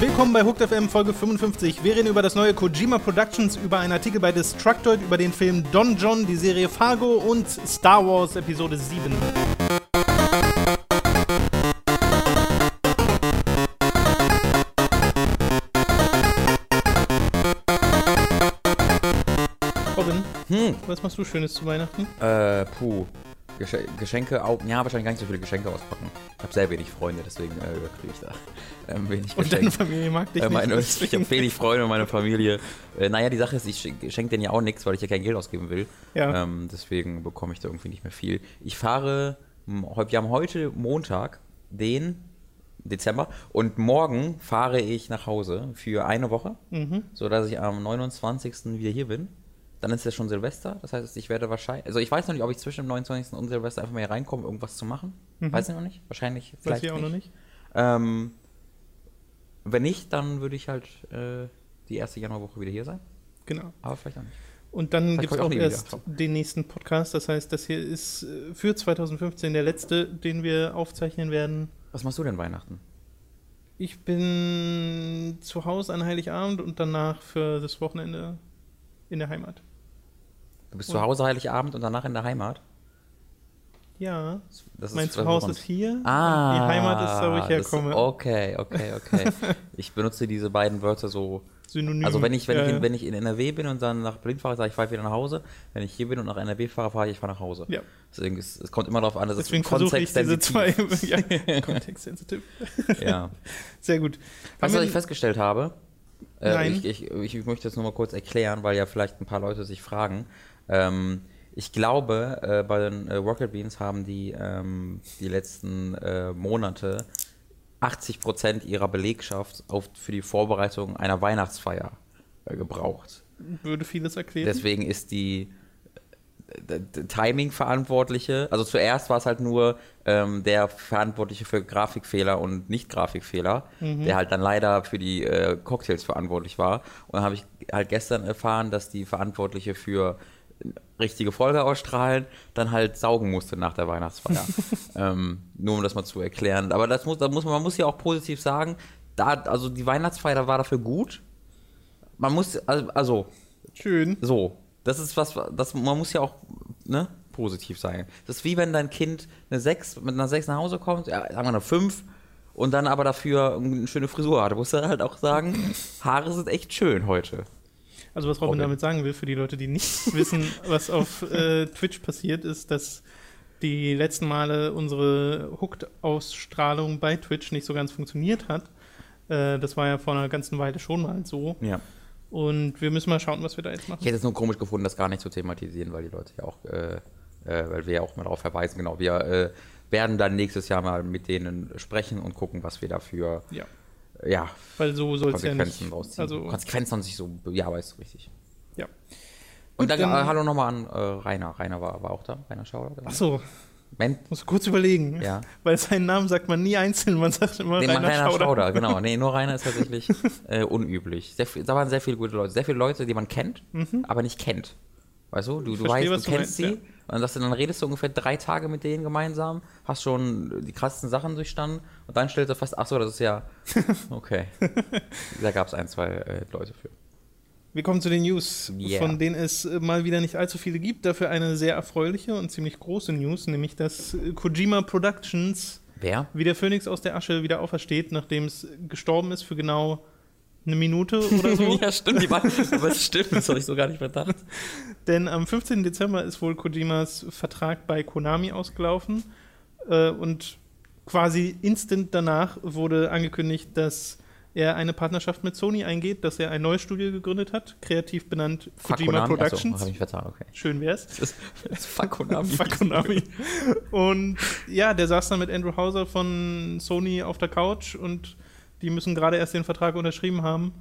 Willkommen bei Hooked FM Folge 55. Wir reden über das neue Kojima Productions, über einen Artikel bei Destructoid, über den Film Don John, die Serie Fargo und Star Wars Episode 7. Robin, Hm. was machst du Schönes zu Weihnachten? Äh, puh. Gesch Geschenke, au ja, wahrscheinlich gar nicht so viele Geschenke auspacken. Ich habe sehr wenig Freunde, deswegen äh, kriege ich da ähm, wenig Und deine Geschenke. Familie mag dich Äh, meine, nicht. ich habe wenig Freunde und meine Familie. Äh, naja, die Sache ist, ich schenke denen ja auch nichts, weil ich ja kein Geld ausgeben will. Ja. Ähm, deswegen bekomme ich da irgendwie nicht mehr viel. Ich fahre, wir haben heute Montag, den Dezember, und morgen fahre ich nach Hause für eine Woche, Mhm. sodass ich am 29. wieder hier bin. Dann ist ja schon Silvester, das heißt, ich werde wahrscheinlich, also ich weiß noch nicht, ob ich zwischen dem 29. und Silvester einfach mal hier reinkomme, irgendwas zu machen. Weiß ich noch nicht, wahrscheinlich Weiß vielleicht ich auch noch nicht. Ähm, wenn nicht, dann würde ich halt äh, die erste Januarwoche wieder hier sein, Genau. aber vielleicht auch nicht. Und dann gibt es auch auch erst wieder. den nächsten Podcast. Das heißt, das hier ist äh, für 2015 der letzte, den wir aufzeichnen werden. Was machst du denn Weihnachten? Ich bin zu Hause an Heiligabend und danach für das Wochenende in der Heimat. Du bist Und- zu Hause Heiligabend und danach in der Heimat? Ja, Das mein Zuhause ist hier. Ah, die Heimat ist da, wo ich herkomme. Okay, okay, okay. ich benutze diese beiden Wörter so. Synonym. Also wenn ich, wenn, ja, ich, in, wenn ich in NRW bin und dann nach Berlin fahre, sage ich, ich fahre wieder nach Hause. Wenn ich hier bin und nach NRW fahre, fahre ich, ich fahre nach Hause. Ja. Deswegen ist, es kommt immer darauf an, dass Deswegen es kontextsensitiv- ja, kontextsensitiv. Ja. Sehr gut. Weißt du, was ich festgestellt habe? Äh, Nein. Ich, ich, ich möchte das nur mal kurz erklären, weil ja vielleicht ein paar Leute sich fragen. Ähm, ich glaube, äh, bei den äh, Rocket Beans haben die ähm, die letzten äh, Monate 80% ihrer Belegschaft auf, für die Vorbereitung einer Weihnachtsfeier äh, gebraucht. Würde vieles erklären. Deswegen ist die äh, Timing-Verantwortliche, also zuerst war es halt nur ähm, der Verantwortliche für Grafikfehler und Nicht-Grafikfehler, der halt dann leider für die äh, Cocktails verantwortlich war. Und dann habe ich halt gestern erfahren, dass die Verantwortliche für richtige Folge ausstrahlen, dann halt saugen musste nach der Weihnachtsfeier. ähm, nur um das mal zu erklären. Aber das muss, da muss man, man muss ja auch positiv sagen, da, also die Weihnachtsfeier war dafür gut. Man muss, also, also Schön. so, das ist was, das, man muss ja auch ne, positiv sein. Das ist wie wenn dein Kind eine 6, mit einer 6 nach Hause kommt, ja, sagen wir eine 5 und dann aber dafür eine schöne Frisur hat. Da musst du halt auch sagen, Haare sind echt schön heute. Also was Robin Robin. damit sagen will, für die Leute, die nicht wissen, was auf äh, Twitch passiert, ist, dass die letzten Male unsere Hooked-Ausstrahlung bei Twitch nicht so ganz funktioniert hat. Äh, das war ja vor einer ganzen Weile schon mal so. Ja. Und wir müssen mal schauen, was wir da jetzt Ich machen. hätte es nur komisch gefunden, das gar nicht zu thematisieren, weil die Leute ja auch, äh, äh, weil wir ja auch mal darauf verweisen, genau, wir äh, werden dann nächstes Jahr mal mit denen sprechen und gucken, was wir dafür, Ja, ja, weil so soll es ja Konsequenzen nicht. rausziehen. Also, Konsequenzen sich so, ja, weißt du richtig. ja. Und Gut, dann, dann- äh, hallo nochmal an äh, Rainer. Rainer war, war auch da. Rainer Schauer. genau. Achso, Men muss kurz überlegen. Ja. Weil seinen Namen sagt man nie einzeln, man sagt immer nee, Rainer, Rainer Schauder. Schauder. genau. Nee, nur Rainer ist tatsächlich äh, unüblich. Sehr da waren sehr viele gute Leute. Sehr viele Leute, die man kennt, aber nicht kennt. Weißt du? Du, du verstehe, weißt, du du kennst meinst, sie. Und dann, sagst du, dann redest du ungefähr drei Tage mit denen gemeinsam, hast schon die krassesten Sachen durchstanden und dann stellst du fest, ach so, das ist ja. Okay. da gab es ein, zwei äh, Leute für. Wir kommen zu den News, Yeah. von denen es äh, mal wieder nicht allzu viele gibt. Dafür eine sehr erfreuliche und ziemlich große News, nämlich dass äh, Kojima Productions Wer? wie der Phönix aus der Asche wieder aufersteht, nachdem es gestorben ist für genau eine Minute oder so. ja, stimmt. Die waren, aber es stimmt, das habe ich so gar nicht bedacht. Denn am 15. Dezember ist wohl Kojimas Vertrag bei Konami ausgelaufen. Äh, und quasi instant danach wurde angekündigt, dass er eine Partnerschaft mit Sony eingeht, dass er ein neues Studio gegründet hat, kreativ benannt Kojima Productions. Achso, habe ich vertan, okay. Schön wär's. Das ist, das ist Fuck Konami. Fuck Konami. Und ja, der saß dann mit Andrew Hauser von Sony auf der Couch und die müssen gerade erst den Vertrag unterschrieben haben.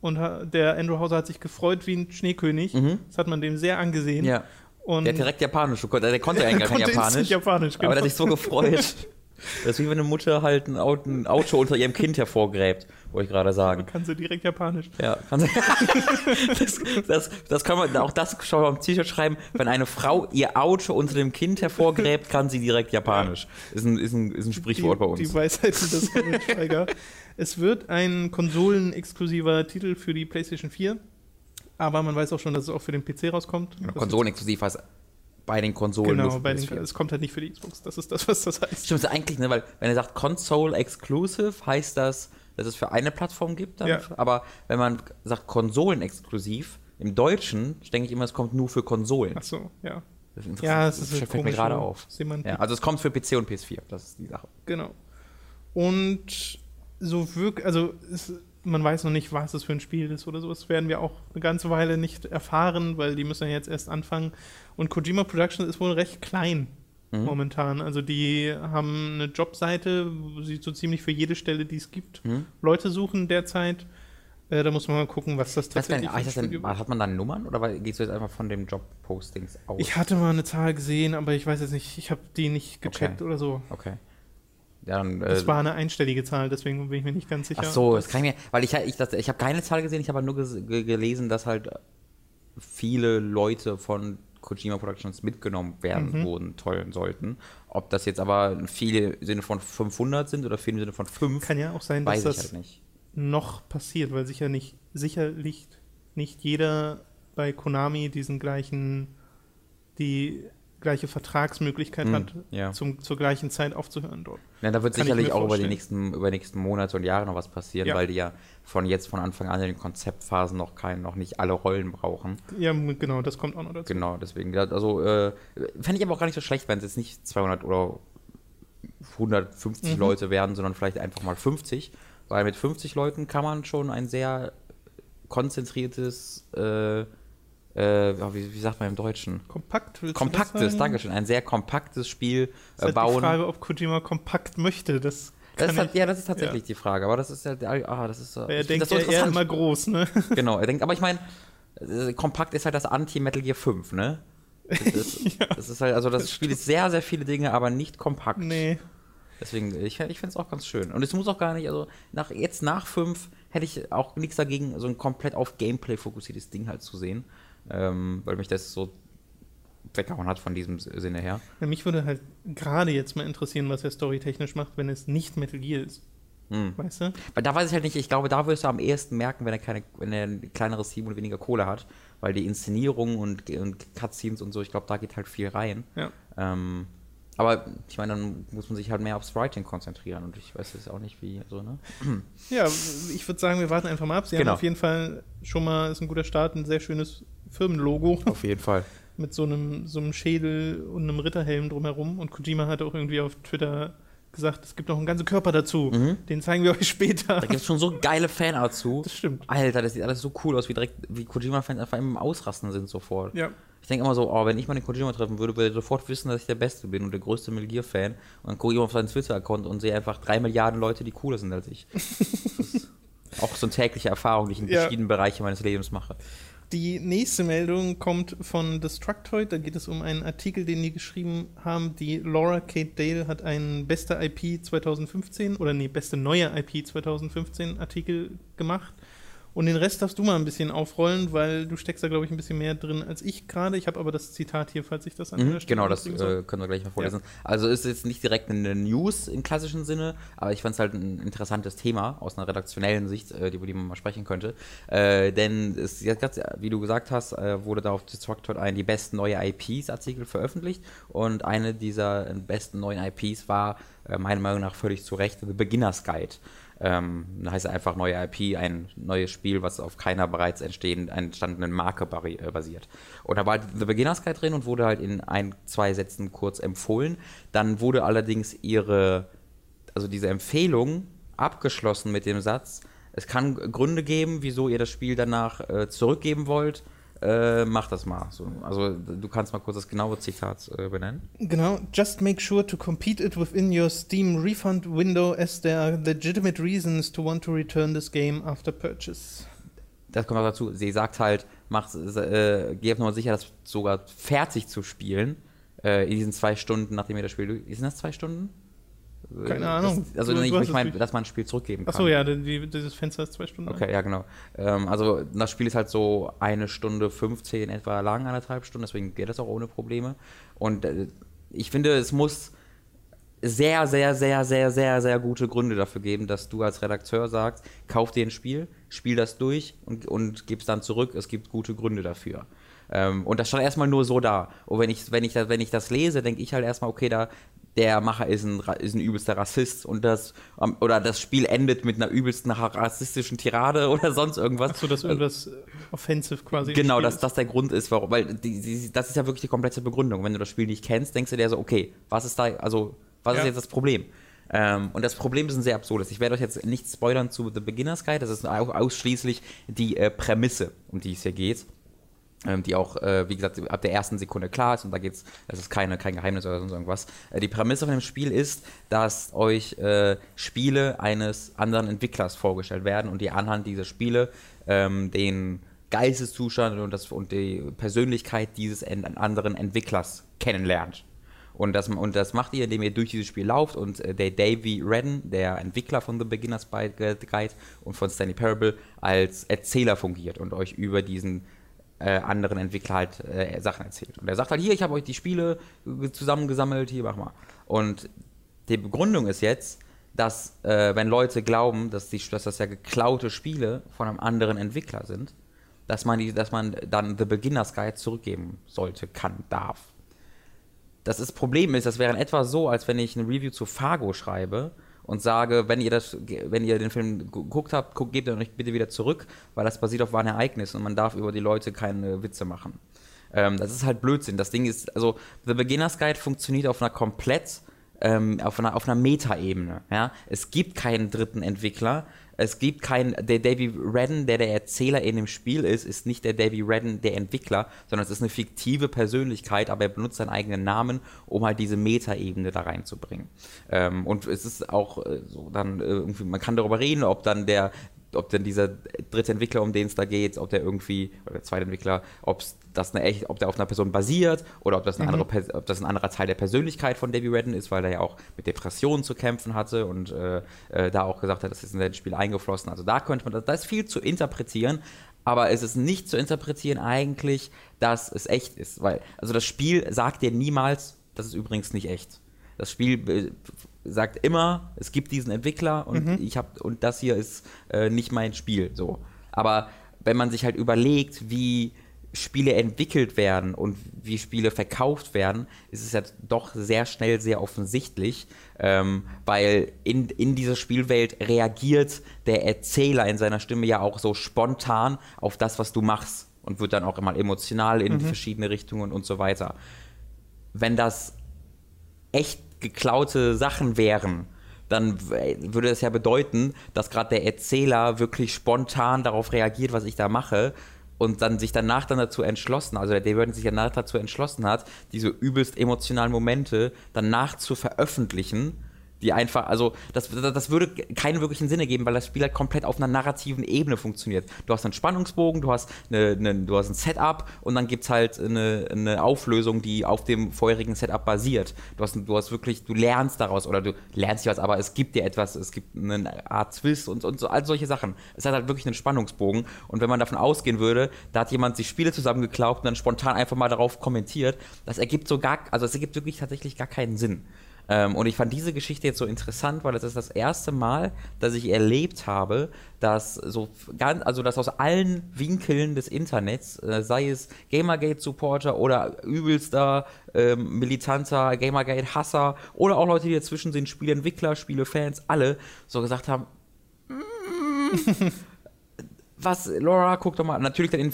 Und der Andrew Hauser hat sich gefreut wie ein Schneekönig. Mhm. Das hat man dem sehr angesehen. Ja. Und Der hat direkt Japanisch gekonnt. Der konnte eigentlich gar kein Japanisch. Japanisch, Aber der hat sich so gefreut. Das ist wie wenn eine Mutter halt ein Auto, ein Auto unter ihrem Kind hervorgräbt, wollte ich gerade sagen. Kann sie direkt japanisch. Ja, kann sie. das, das, das kann man, auch das schon mal am T-Shirt schreiben. Wenn eine Frau ihr Auto unter dem Kind hervorgräbt, kann sie direkt japanisch. Ist ein, ist ein, ist ein Sprichwort die, bei uns. Die Weisheit des Schweiger. Es wird ein konsolenexklusiver Titel für die PlayStation 4. Aber man weiß auch schon, dass es auch für den PC rauskommt. Genau, Das Konsolenexklusiv heißt bei den Konsolen. Genau, bei den, PS4. es kommt halt nicht für die Xbox. Das ist das, was das heißt. Stimmt, das eigentlich, ne, weil wenn er sagt Console Exclusive, heißt das, dass es für eine Plattform gibt. Ja. Aber wenn man sagt Konsolen exklusiv, im Deutschen denke ich immer, es kommt nur für Konsolen. Ach so, ja. Das ist Ja, es ist das fällt mir gerade auf. Semantik. Ja, also es kommt für PC und PS4, das ist die Sache. Genau. Und so wirklich, also es, man weiß noch nicht, was es für ein Spiel ist oder so. Das werden wir auch eine ganze Weile nicht erfahren, weil die müssen ja jetzt erst anfangen. Und Kojima Productions ist wohl recht klein Mhm. momentan. Also die haben eine Jobseite, wo sie so ziemlich für jede Stelle, die es gibt, Mhm. Leute suchen derzeit. Äh, da muss man mal gucken, was das tatsächlich das wird. hat man dann Nummern oder gehst du jetzt einfach von dem Job-Postings aus? Ich hatte mal eine Zahl gesehen, aber ich weiß jetzt nicht, ich habe die nicht gecheckt Okay. oder so. okay. Dann, Das äh, war eine einstellige Zahl, deswegen bin ich mir nicht ganz sicher. Ach so, das kann ich mir, weil ich, ich, das- ich habe keine Zahl gesehen, ich habe nur ges- ge- gelesen, dass halt viele Leute von Kojima Productions mitgenommen werden Mhm. wurden, tollen sollten. Ob das jetzt aber viele im Sinne von 500 sind oder viele im Sinne von 5, Kann ja auch sein, dass das halt nicht. noch passiert, weil sicher nicht, sicherlich nicht jeder bei Konami diesen gleichen, die gleiche Vertragsmöglichkeit Hm, hat, ja. zum, zur gleichen Zeit aufzuhören dort. Ja, da wird Kann ich sicherlich auch über die, nächsten, über die nächsten Monate und Jahre noch was passieren, Ja. weil die ja von jetzt von Anfang an in den Konzeptphasen noch kein, noch nicht alle Rollen brauchen. Ja, genau, das kommt auch noch dazu. Genau, deswegen, also äh, fände ich aber auch gar nicht so schlecht, wenn es jetzt nicht 200 oder 150 Mhm. Leute werden, sondern vielleicht einfach mal 50, weil mit 50 Leuten kann man schon ein sehr konzentriertes, äh, äh, ja, wie, wie sagt man im Deutschen? Kompakt, Kompaktes, das? Dankeschön, ein sehr kompaktes Spiel Ist äh, halt die bauen. Frage, ob Kojima kompakt möchte. Das das ist ich- ja, das ist tatsächlich die Frage, aber das ist ja, ah, das ist, äh, Er denkt das so ja immer groß, ne? Genau, er denkt, aber ich meine, äh, kompakt ist halt das Anti-Metal Gear 5, ne? Das ist, das ist halt, also das, Spiel ist sehr, sehr viele Dinge, aber nicht kompakt. Nee. Deswegen, ich, ich finde es auch ganz schön. Und es muss auch gar nicht, also nach, jetzt nach 5 hätte ich auch nichts dagegen, so ein komplett auf Gameplay fokussiertes Ding halt zu sehen. Ähm, weil mich das so weggehauen hat von diesem Sinne her. Ja, mich würde halt gerade jetzt mal interessieren, was er storytechnisch macht, wenn es nicht Metal Gear ist. Hm. Weißt du? Weil da weiß ich halt nicht, ich glaube, da wirst du am ehesten merken, wenn er, keine, wenn er ein kleineres Team und weniger Kohle hat. Weil die Inszenierung und, und Cutscenes und so, ich glaube, da geht halt viel rein. Ja. Ähm, aber ich meine, dann muss man sich halt mehr aufs Writing konzentrieren und ich weiß jetzt auch nicht, wie so, ne? Ja, ich würde sagen, wir warten einfach mal ab. Sie Genau. haben auf jeden Fall schon mal, ist ein guter Start, ein sehr schönes Firmenlogo Auf jeden Fall. mit so einem, so einem Schädel und einem Ritterhelm drumherum. Und Kojima hat auch irgendwie auf Twitter gesagt, es gibt noch einen ganzen Körper dazu. Mhm. Den zeigen wir euch später. Da gibt es schon so geile Fanart zu. Das stimmt. Alter, das sieht alles so cool aus, wie direkt, wie Kojima-Fans einfach im Ausrasten sind sofort. Ja. Ich denke immer so, oh, wenn ich mal den Kojima treffen würde, würde er sofort wissen, dass ich der Beste bin und der größte Metal Gear-Fan. Und dann gucke ich auf seinen Twitter-Account und sehe einfach drei Milliarden Leute, die cooler sind als ich. Das ist auch so eine tägliche Erfahrung, die ich in Ja. verschiedenen Bereichen meines Lebens mache. Die nächste Meldung kommt von Destructoid. Da geht es um einen Artikel, den die geschrieben haben. Die Laura Kate Dale hat einen beste IP 2015 oder nee, beste neue IP 2015 Artikel gemacht. Und den Rest darfst du mal ein bisschen aufrollen, weil du steckst da, glaube ich, ein bisschen mehr drin als ich gerade. Ich habe aber das Zitat hier, falls ich das an Mhm, genau, das äh, können wir gleich mal vorlesen. Also ist jetzt nicht direkt eine News im klassischen Sinne, aber ich fand es halt ein interessantes Thema aus einer redaktionellen Sicht, äh, über die man mal sprechen könnte. Äh, denn es, wie du gesagt hast, äh, wurde da auf Destructoid ein die besten neue IPs-Artikel veröffentlicht und eine dieser besten neuen IPs war äh, meiner Meinung nach völlig zu Recht The Beginner's Guide. Ähm, heißt einfach neue IP, ein neues Spiel, was auf keiner bereits entstandenen Marke äh, basiert. Und da war halt The Beginner's Guide drin und wurde halt in ein, zwei Sätzen kurz empfohlen. Dann wurde allerdings ihre, also diese Empfehlung abgeschlossen mit dem Satz, es kann Gründe geben, wieso ihr das Spiel danach äh, zurückgeben wollt. Äh, mach das mal. So, also du kannst mal kurz das genaue Zitat äh, benennen. Genau, just make sure to compete it within your Steam refund window as there are legitimate reasons to want to return this game after purchase. das kommt auch dazu, sie sagt halt, mach, äh, geh auf Nummer sicher, das sogar fertig zu spielen, äh, in diesen zwei Stunden, nachdem ihr das Spiel. Sind das zwei Stunden? Keine Ahnung. Das, also Du- ich es meine, dass man ein Spiel zurückgeben kann. Achso, ja, die, dieses Fenster ist zwei Stunden. Okay, ja, genau. Ähm, also das Spiel ist halt so eine Stunde 15 etwa lang, anderthalb Stunden, deswegen geht das auch ohne Probleme. Und äh, ich finde, es muss sehr, sehr, sehr, sehr, sehr, sehr gute Gründe dafür geben, dass du als Redakteur sagst, kauf dir ein Spiel, spiel das durch und, und gib es dann zurück. Es gibt gute Gründe dafür. Ähm, und das stand erstmal nur so da. Und wenn ich, wenn ich, das, wenn ich das lese, denke ich halt erstmal, okay, da der Macher ist ein, ist ein übelster Rassist und das ähm, oder das Spiel endet mit einer übelsten ra- rassistischen Tirade oder sonst irgendwas. Achso, dass irgendwas äh, offensive quasi. Genau, dass das der Grund ist, warum, weil die, die, das ist ja wirklich die komplette Begründung. Wenn du das Spiel nicht kennst, denkst du dir so, okay, was ist da, also, was Ja. ist jetzt das Problem? Ähm, und das Problem ist ein sehr absurdes. Ich werde euch jetzt nicht spoilern zu The Beginner's Guide, das ist au- ausschließlich die äh, Prämisse, um die es hier geht. Ähm, die auch, äh, wie gesagt, ab der ersten Sekunde klar ist und da geht's, das ist keine, kein Geheimnis oder sonst irgendwas. Äh, die Prämisse von dem Spiel ist, dass euch äh, Spiele eines anderen Entwicklers vorgestellt werden und ihr anhand dieser Spiele ähm, den Geisteszustand und, das, und die Persönlichkeit dieses en anderen Entwicklers kennenlernt. Und das, und das macht ihr, indem ihr durch dieses Spiel lauft und äh, der Davey Redden, der Entwickler von The Beginner's Guide und von Stanley Parable, als Erzähler fungiert und euch über diesen äh, anderen Entwickler halt äh, Sachen erzählt. Und er sagt halt, hier, ich habe euch die Spiele zusammengesammelt, hier, mach mal. Und die Begründung ist jetzt, dass äh, wenn Leute glauben, dass, die, dass das ja geklaute Spiele von einem anderen Entwickler sind, dass man, die, dass man dann The Beginner's Guide zurückgeben sollte, kann, darf. Das ist, Problem ist, das wäre in etwa so, als wenn ich eine Review zu Fargo schreibe und sage, wenn ihr, das, wenn ihr den Film geguckt habt, guckt, gebt ihn euch bitte wieder zurück, weil das basiert auf wahren Ereignissen und man darf über die Leute keine Witze machen. Ähm, das ist halt Blödsinn. Das Ding ist, also The Beginner's Guide funktioniert auf einer komplett, ähm, auf einer, auf einer Meta-Ebene. Ja? Es gibt keinen dritten Entwickler. Es gibt keinen, der Davy Redden, der der Erzähler in dem Spiel ist, ist nicht der Davy Redden, der Entwickler, sondern es ist eine fiktive Persönlichkeit, aber er benutzt seinen eigenen Namen, um halt diese Meta-Ebene da reinzubringen. Ähm, und es ist auch äh, so dann äh, irgendwie, man kann darüber reden, ob dann der ob denn dieser dritte Entwickler, um den es da geht, ob der irgendwie, oder der zweite Entwickler, ob das eine echt, ob der auf einer Person basiert oder ob das, eine andere, Pers- ob das ein anderer Teil der Persönlichkeit von Davy Redden ist, weil er ja auch mit Depressionen zu kämpfen hatte und äh, äh, da auch gesagt hat, das ist in das Spiel eingeflossen. Also da könnte man, das, da ist viel zu interpretieren, aber es ist nicht zu interpretieren eigentlich, dass es echt ist, weil, also das Spiel sagt dir niemals, das ist übrigens nicht echt. Das Spiel sagt immer, es gibt diesen Entwickler und ich habe und das hier ist äh, nicht mein Spiel. So, aber wenn man sich halt überlegt, wie Spiele entwickelt werden und wie Spiele verkauft werden, ist es ja doch sehr schnell sehr offensichtlich, ähm, weil in, in dieser Spielwelt reagiert der Erzähler in seiner Stimme ja auch so spontan auf das, was du machst und wird dann auch immer emotional in verschiedene Richtungen und so weiter. Wenn das echt geklaute Sachen wären, dann würde das ja bedeuten, dass gerade der Erzähler wirklich spontan darauf reagiert, was ich da mache und dann sich danach dann dazu entschlossen, also der David sich danach dazu entschlossen hat, diese übelst emotionalen Momente danach zu veröffentlichen, die einfach, also das, das würde keinen wirklichen Sinne geben, weil das Spiel halt komplett auf einer narrativen Ebene funktioniert. Du hast einen Spannungsbogen, du hast, eine, eine, du hast ein Setup und dann gibt es halt eine, eine Auflösung, die auf dem vorherigen Setup basiert. Du hast, du hast wirklich, du lernst daraus oder du lernst nicht was, aber es gibt dir etwas, es gibt eine Art Twist und, und so, all solche Sachen. Es hat halt wirklich einen Spannungsbogen und wenn man davon ausgehen würde, da hat jemand sich Spiele zusammengeklaubt und dann spontan einfach mal darauf kommentiert, das ergibt so gar, also es ergibt wirklich tatsächlich gar keinen Sinn. Ähm, und ich fand diese Geschichte jetzt so interessant, weil das ist das erste Mal, dass ich erlebt habe, dass so ganz, also dass aus allen Winkeln des Internets, äh, sei es Gamergate-Supporter oder übelster ähm, militanter Gamergate-Hasser oder auch Leute, die dazwischen sind, Spieleentwickler, Spielefans, alle so gesagt haben, "Mm, was, Laura, guck doch mal, natürlich dann in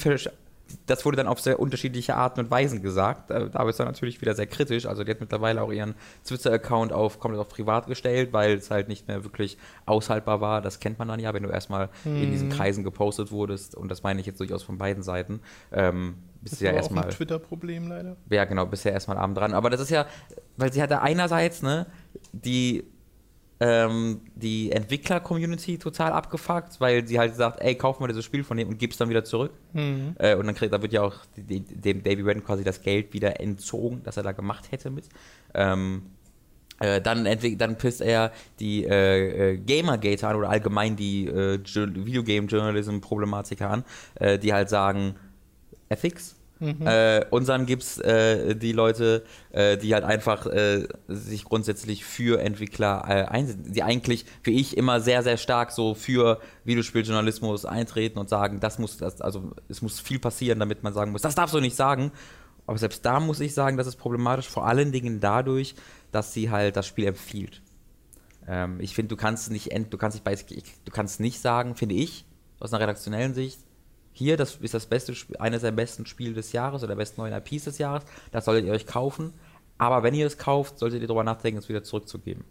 das wurde dann auf sehr unterschiedliche Arten und Weisen gesagt. Äh, Da ist dann natürlich wieder sehr kritisch. Also die hat mittlerweile auch ihren Twitter-Account auf komplett auf privat gestellt, weil es halt nicht mehr wirklich aushaltbar war. Das kennt man dann ja, wenn du erstmal in diesen Kreisen gepostet wurdest. Und das meine ich jetzt durchaus von beiden Seiten. Ähm, bist Das ja erstmal ein Twitter-Problem leider. ja, genau, bisher erstmal Abend dran. Aber das ist ja, weil sie hat ja einerseits, ne, die, ähm, die Entwickler-Community total abgefuckt, weil sie halt sagt, ey, kauf mal dieses Spiel von dem und gib's dann wieder zurück. Mhm. Äh, und dann kriegt, da wird ja auch die, die, dem Davy Redden quasi das Geld wieder entzogen, das er da gemacht hätte mit. Ähm, Äh, dann, dann pisst er die äh, äh, Gamergate an oder allgemein die äh, Videogame-Journalism-Problematiker an, äh, die halt sagen, Ethics. Mhm. Äh, und dann gibt es die Leute, die halt einfach sich grundsätzlich für Entwickler einsetzen, die eigentlich, wie ich, immer sehr, sehr stark so für Videospieljournalismus eintreten und sagen, das muss, das, also es muss viel passieren, damit man sagen muss, das darfst du nicht sagen. Aber selbst da muss ich sagen, das ist problematisch, vor allen Dingen dadurch, dass sie halt das Spiel empfiehlt. Ähm, ich finde, du kannst nicht, du kannst nicht, du kannst nicht sagen, finde ich, aus einer redaktionellen Sicht, hier, das ist das beste, eines der besten Spiele des Jahres oder der besten neuen IPs des Jahres, das solltet ihr euch kaufen. Aber wenn ihr es kauft, solltet ihr darüber nachdenken, es wieder zurückzugeben.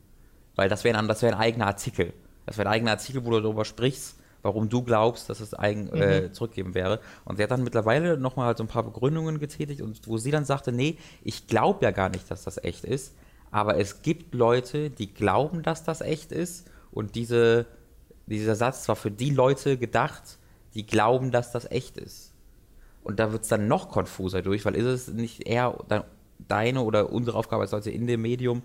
Weil das wäre ein, wär ein eigener Artikel. Das wäre ein eigener Artikel, wo du darüber sprichst, warum du glaubst, dass es eigen, mhm. äh, zurückgeben wäre. Und sie hat dann mittlerweile nochmal halt so ein paar Begründungen getätigt, und wo sie dann sagte, nee, ich glaube ja gar nicht, dass das echt ist aber es gibt Leute, die glauben, dass das echt ist und diese, dieser Satz war für die Leute gedacht, die glauben, dass das echt ist. Und da wird es dann noch konfuser durch, weil ist es nicht eher deine oder unsere Aufgabe als Leute in dem Medium,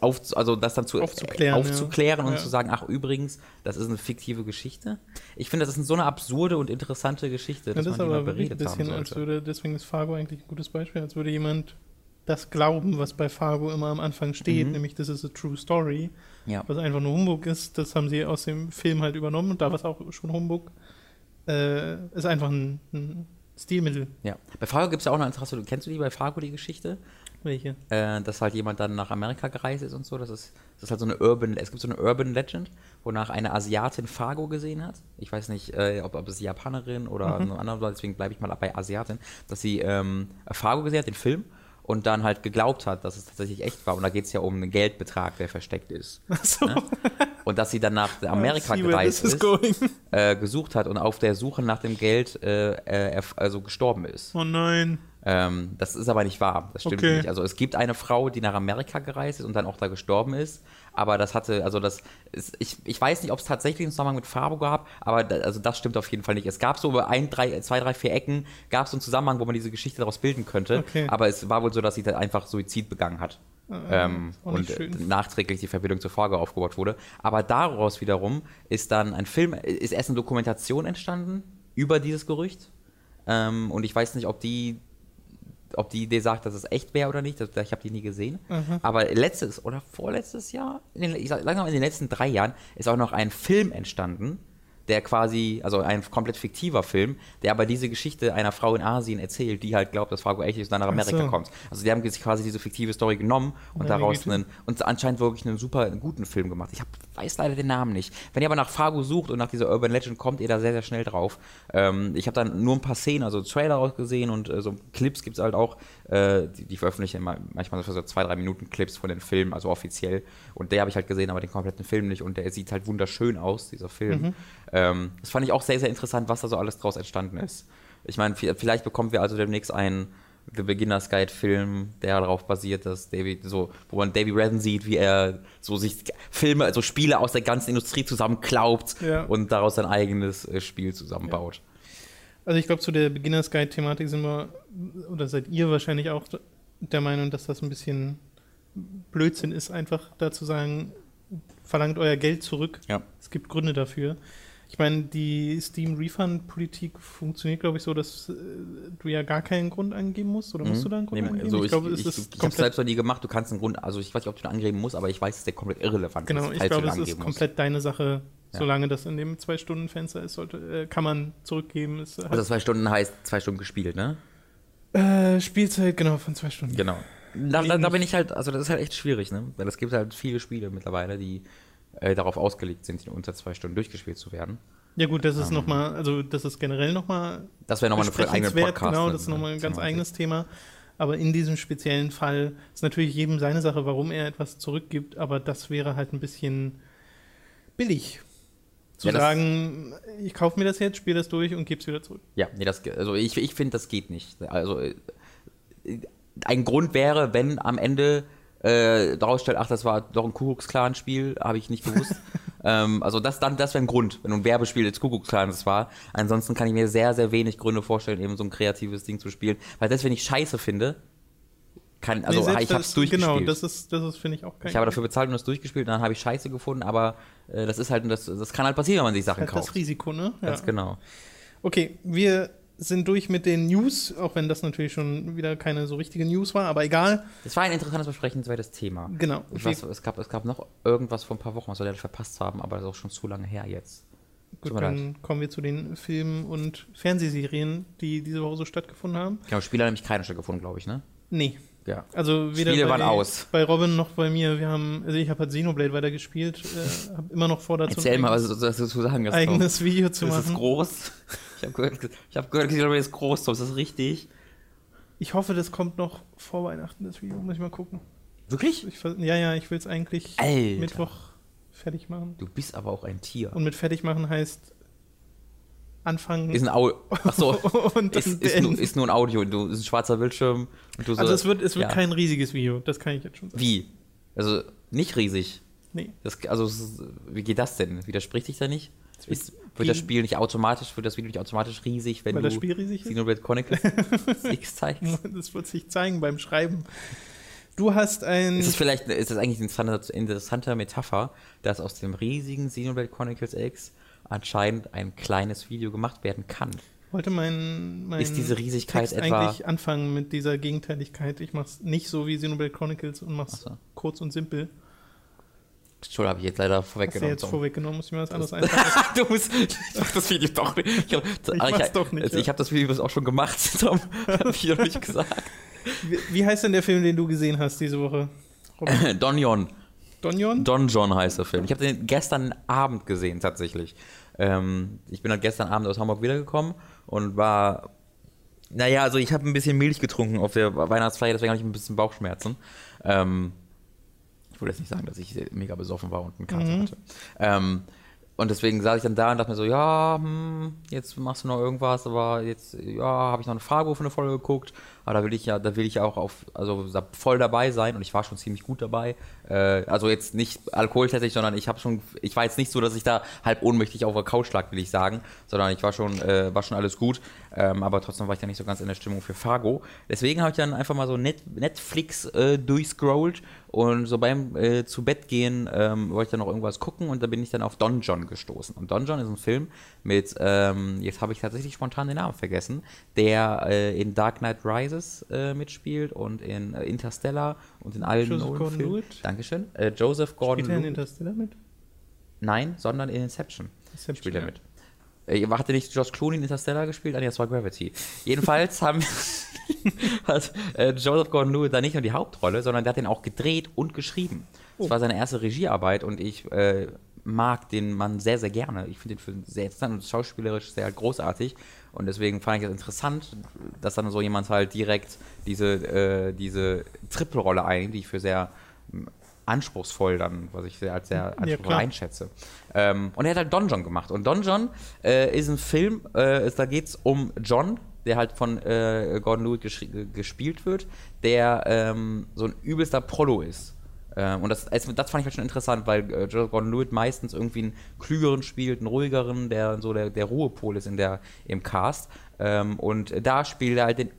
auf, also das dann zu, aufzuklären, aufzuklären ja. und ja. zu sagen, ach übrigens, das ist eine fiktive Geschichte. Ich finde, das ist so eine absurde und interessante Geschichte, dass ja, das man ist aber beredet ein bisschen, als würde, deswegen ist Fargo eigentlich ein gutes Beispiel, als würde jemand das glauben, was bei Fargo immer am Anfang steht, mhm. nämlich das ist a true story. Ja. Was einfach nur Humbug ist, das haben sie aus dem Film halt übernommen und da war es auch schon Humbug. Äh, ist einfach ein, ein, Stilmittel. Ja. Bei Fargo gibt es ja auch noch interessant, kennst du die bei Fargo die Geschichte? Welche? Äh, dass halt jemand dann nach Amerika gereist ist und so. Das ist, das ist halt so eine Urban, es gibt so eine Urban Legend, wonach eine Asiatin Fargo gesehen hat. Ich weiß nicht, äh, ob, ob es Japanerin oder mhm. eine andere, deswegen bleibe ich mal bei Asiatin, dass sie ähm, Fargo gesehen hat, den Film und dann halt geglaubt hat, dass es tatsächlich echt war. Und da geht es ja um einen Geldbetrag, der versteckt ist. So. Ne? Und dass sie dann nach Amerika gereist ist, äh, gesucht hat und auf der Suche nach dem Geld äh, also gestorben ist. Oh nein. Ähm, das ist aber nicht wahr. Das stimmt okay. nicht. Also es gibt eine Frau, die nach Amerika gereist ist und dann auch da gestorben ist. Aber das hatte, also das, ist, ich, ich weiß nicht, ob es tatsächlich einen Zusammenhang mit Farbo gab, aber da, also das stimmt auf jeden Fall nicht. Es gab so über ein, drei, zwei, drei, vier Ecken, gab es so einen Zusammenhang, wo man diese Geschichte daraus bilden könnte. Okay. Aber es war wohl so, dass sie dann einfach Suizid begangen hat. Ah, ähm, und schön. nachträglich die Verbindung zur Fargo aufgebaut wurde. Aber daraus wiederum ist dann ein Film, ist erst eine Dokumentation entstanden über dieses Gerücht. Ähm, und ich weiß nicht, ob die ob die Idee sagt, dass es echt wäre oder nicht, das, ich habe die nie gesehen. Mhm. Aber letztes oder vorletztes Jahr, in den, ich sag langsam in den letzten drei Jahren, ist auch noch ein Film entstanden, der quasi, also ein komplett fiktiver Film, der aber diese Geschichte einer Frau in Asien erzählt, die halt glaubt, dass Fargo echt ist und dann nach Amerika so. kommt. Also die haben sich quasi diese fiktive Story genommen und ja, daraus einen, und anscheinend wirklich einen super guten Film gemacht. Ich hab, weiß leider den Namen nicht. Wenn ihr aber nach Fargo sucht und nach dieser Urban Legend, kommt ihr da sehr, sehr schnell drauf. Ähm, ich habe dann nur ein paar Szenen, also Trailer ausgesehen und äh, so Clips gibt es halt auch, äh, die, die veröffentlichen manchmal so zwei, drei Minuten Clips von den Filmen, also offiziell. Und der habe ich halt gesehen, aber den kompletten Film nicht. Und der sieht halt wunderschön aus, dieser Film. Mhm. Ähm, das fand ich auch sehr, sehr interessant, was da so alles draus entstanden ist. Ich meine, vielleicht bekommen wir also demnächst einen The Beginner's Guide Film, der darauf basiert, dass David so, wo man David Redden sieht, wie er so sich Filme, also Spiele aus der ganzen Industrie zusammenklaubt ja. und daraus sein eigenes äh, Spiel zusammenbaut. Ja. Also ich glaube, zu der Beginner's Guide Thematik sind wir, oder seid ihr wahrscheinlich auch der Meinung, dass das ein bisschen Blödsinn ist, einfach da zu sagen, verlangt euer Geld zurück. Ja. Es gibt Gründe dafür. Ich meine, die Steam Refund Politik funktioniert, glaube ich, so, dass äh, du ja gar keinen Grund angeben musst. Oder musst mhm. du da einen Grund nee, angeben? Also ich, ich glaube, es ich, ist ich habe selbst noch nie gemacht. Du kannst einen Grund, also ich weiß nicht, ob du den angeben musst, aber ich weiß, dass der komplett irrelevant genau, ist. Genau, ich glaube, es ist komplett deine Sache. Ja. Solange das in dem Zwei-Stunden-Fenster ist, sollte, äh, kann man zurückgeben. Ist, also zwei Stunden heißt zwei Stunden gespielt, ne? Äh, Spielzeit, genau, von zwei Stunden. Genau. Da, da, da, bin ich halt, also das ist halt echt schwierig, ne? Weil es gibt halt viele Spiele mittlerweile, die äh, darauf ausgelegt sind, in unter zwei Stunden durchgespielt zu werden. Ja gut, das ist ähm, nochmal, also das ist generell nochmal Das wäre nochmal eine eigene Podcast. Genau, das ist nochmal ein ganz eigenes Thema. Aber in diesem speziellen Fall ist natürlich jedem seine Sache, warum er etwas zurückgibt, aber das wäre halt ein bisschen billig. Zu ja, sagen, ich kaufe mir das jetzt, spiele das durch und gebe es wieder zurück. Ja, nee, das, also ich, ich finde, das geht nicht. Also äh, ein Grund wäre, wenn am Ende äh, daraus stellt, ach, das war doch ein Kuckucksklan-Spiel, habe ich nicht gewusst. ähm, also das dann, das wäre ein Grund, wenn ein Werbespiel des Kuckucksklans war. Ansonsten kann ich mir sehr, sehr wenig Gründe vorstellen, eben so ein kreatives Ding zu spielen. Weil das, wenn ich scheiße finde, Kann, also Nee, selbst ich habe es das- durchgespielt. Genau, das ist, das ist finde ich, auch kein ich habe dafür bezahlt und das durchgespielt und dann habe ich Scheiße gefunden, aber äh, das ist halt, das, das kann halt passieren, wenn man sich Sachen halt das kauft. Risiko, ne? Ja. Ganz genau. Okay, wir sind durch mit den News, auch wenn das natürlich schon wieder keine so richtige News war, aber egal. Das war ein interessantes, besprechenswertes Thema. Genau. Ich weiß, es, gab, es gab noch irgendwas vor ein paar Wochen, was wir leider verpasst haben, aber das ist auch schon zu lange her jetzt. Gut, dann kommen wir zu den Filmen und Fernsehserien, die diese Woche so stattgefunden haben. Genau, Spieler nämlich keine stattgefunden, glaube ich, ne? Nee. Ja. Also weder Spiele bei, waren aus. bei Robin noch bei mir. Wir haben, also ich habe halt Xenoblade weitergespielt, äh, habe immer noch vor dazu Erzähl mal, was du dazu zu sagen hast. Eigenes Video zu ist es machen. groß? Ich habe gehört, ich hab gehört, Xenoblade ist groß, Tom. Ist das richtig? Ich hoffe, das kommt noch vor Weihnachten, das Video. Muss ich mal gucken. Wirklich? Ich, ja, ja, ich will es eigentlich Alter. Mittwoch fertig machen. Du bist aber auch ein Tier. Und mit fertig machen heißt anfangen Ist ein Au Achso. und ist, ist, nur, ist nur ein Audio. Du, ist ein schwarzer Bildschirm. Und du so, also es wird, es wird ja. kein riesiges Video, das kann ich jetzt schon sagen. Wie? Also nicht riesig. Nee. Das, also wie geht das denn? Widerspricht sich da nicht? Ist, wird das Spiel nicht automatisch, wird das Video nicht automatisch riesig, wenn Weil du das Spiel riesig? Xenoblade Chronicles X zeigst? Das wird sich zeigen beim Schreiben. Du hast ein. Ist es vielleicht, ist das eigentlich eine interessante, interessante Metapher, dass aus dem riesigen Xenoblade Chronicles X anscheinend ein kleines Video gemacht werden kann? wollte mein, mein Ist diese Riesigkeit Text etwa- eigentlich anfangen mit dieser Gegenteiligkeit. Ich mach's nicht so wie Xenoblade Chronicles und mach's Ach so. kurz und simpel. Entschuldigung, habe ich jetzt leider Hast du vorweggenommen. jetzt vorweggenommen, muss ich mir was anderes einfallen. du musst, ich mach das Video doch nicht. Ich, hab- Ich mach's doch nicht, also ja. Ich habe das Video auch schon gemacht, Tom. Hab ich noch nicht gesagt. wie, wie heißt denn der Film, den du gesehen hast diese Woche? Robin? Donjon. Donjon? Heißt der Film. Ich habe den gestern Abend gesehen, tatsächlich. Ähm, ich bin halt gestern Abend aus Hamburg wiedergekommen und war. Naja, also ich habe ein bisschen Milch getrunken auf der Weihnachtsfeier, deswegen habe ich ein bisschen Bauchschmerzen. Ähm, ich wollte jetzt nicht sagen, dass ich mega besoffen war und einen Kater Mhm. hatte. Ähm, und deswegen saß ich dann da und dachte mir so, ja, hm, jetzt machst du noch irgendwas, aber jetzt, ja, habe ich noch eine Farbe für eine Folge geguckt, aber da will ich ja, da will ich auch auf, also voll dabei sein und ich war schon ziemlich gut dabei. Äh, also jetzt nicht alkoholtechnisch, sondern ich habe schon, ich war jetzt nicht so, dass ich da halb ohnmächtig auf der Couch lag, will ich sagen, sondern ich war schon, äh, war schon alles gut, ähm, aber trotzdem war ich da nicht so ganz in der Stimmung für Fargo. Deswegen habe ich dann einfach mal so Net Netflix äh, durchscrollt und so beim äh, zu Bett gehen ähm, wollte ich dann noch irgendwas gucken und da bin ich dann auf Don John gestoßen. Und Don John ist ein Film mit, ähm, jetzt habe ich tatsächlich spontan den Namen vergessen, der äh, in Dark Knight Rises äh, mitspielt und in Interstellar und in allen Joseph Nolan-Filmen. Dankeschön. Äh, Joseph Spielt er in. Interstellar mit? Nein, sondern in Inception Inception, spielt er ja. mit. Äh, Hat er nicht Josh Clooney in Interstellar gespielt? Ah, nee, das war Gravity. Jedenfalls haben, hat äh, Joseph Gordon-Levitt da nicht nur die Hauptrolle, sondern der hat den auch gedreht und geschrieben. Das Oh. war seine erste Regiearbeit und ich äh, mag den Mann sehr, sehr gerne. Ich finde den Film sehr interessant und schauspielerisch sehr großartig. Und deswegen fand ich es interessant, dass dann so jemand halt direkt diese, äh, diese Triple-Rolle einnimmt, die ich für sehr ähm, anspruchsvoll dann, was ich sehr, als sehr anspruchsvoll klar. einschätze. Ähm, und er hat halt Don John gemacht. Und Don John äh, ist ein Film, äh, ist, da geht es um John, der halt von äh, Gordon gesch- gespielt wird, der ähm, so ein übelster Prollo ist. Ähm, und das, das fand ich halt schon interessant, weil äh, Joseph Gordon-Lewitt meistens irgendwie einen klügeren spielt, einen ruhigeren, der so der, der Ruhepol ist in der, im Cast. Ähm, und da spielt er halt den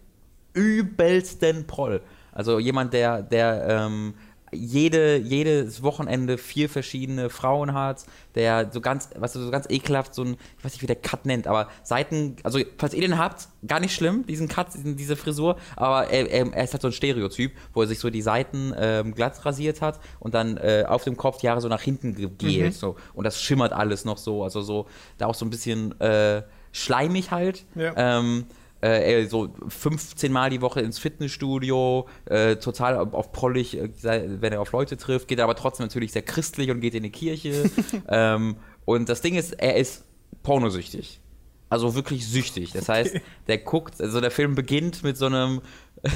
übelsten Proll. Also jemand, der, der ähm, jede, jedes Wochenende vier verschiedene Frauen hat, der so ganz, was so ganz ekelhaft, so ein, ich weiß nicht, wie der Cut nennt, aber Seiten, also falls ihr den habt, gar nicht schlimm, diesen Cut, diese Frisur, aber er, er, er ist halt so ein Stereotyp, wo er sich so die Seiten ähm, glatt rasiert hat und dann äh, auf dem Kopf die Haare so nach hinten gegelt, Mhm. so, und das schimmert alles noch so, also so, da auch so ein bisschen äh, schleimig halt. Ja. Ähm, äh, so 15 Mal die Woche ins Fitnessstudio, äh, total auf prollig, äh, wenn er auf Leute trifft, geht er aber trotzdem natürlich sehr christlich und geht in die Kirche. ähm, und das Ding ist, er ist pornosüchtig. Also wirklich süchtig. Das heißt, der guckt, also der Film beginnt mit so einem.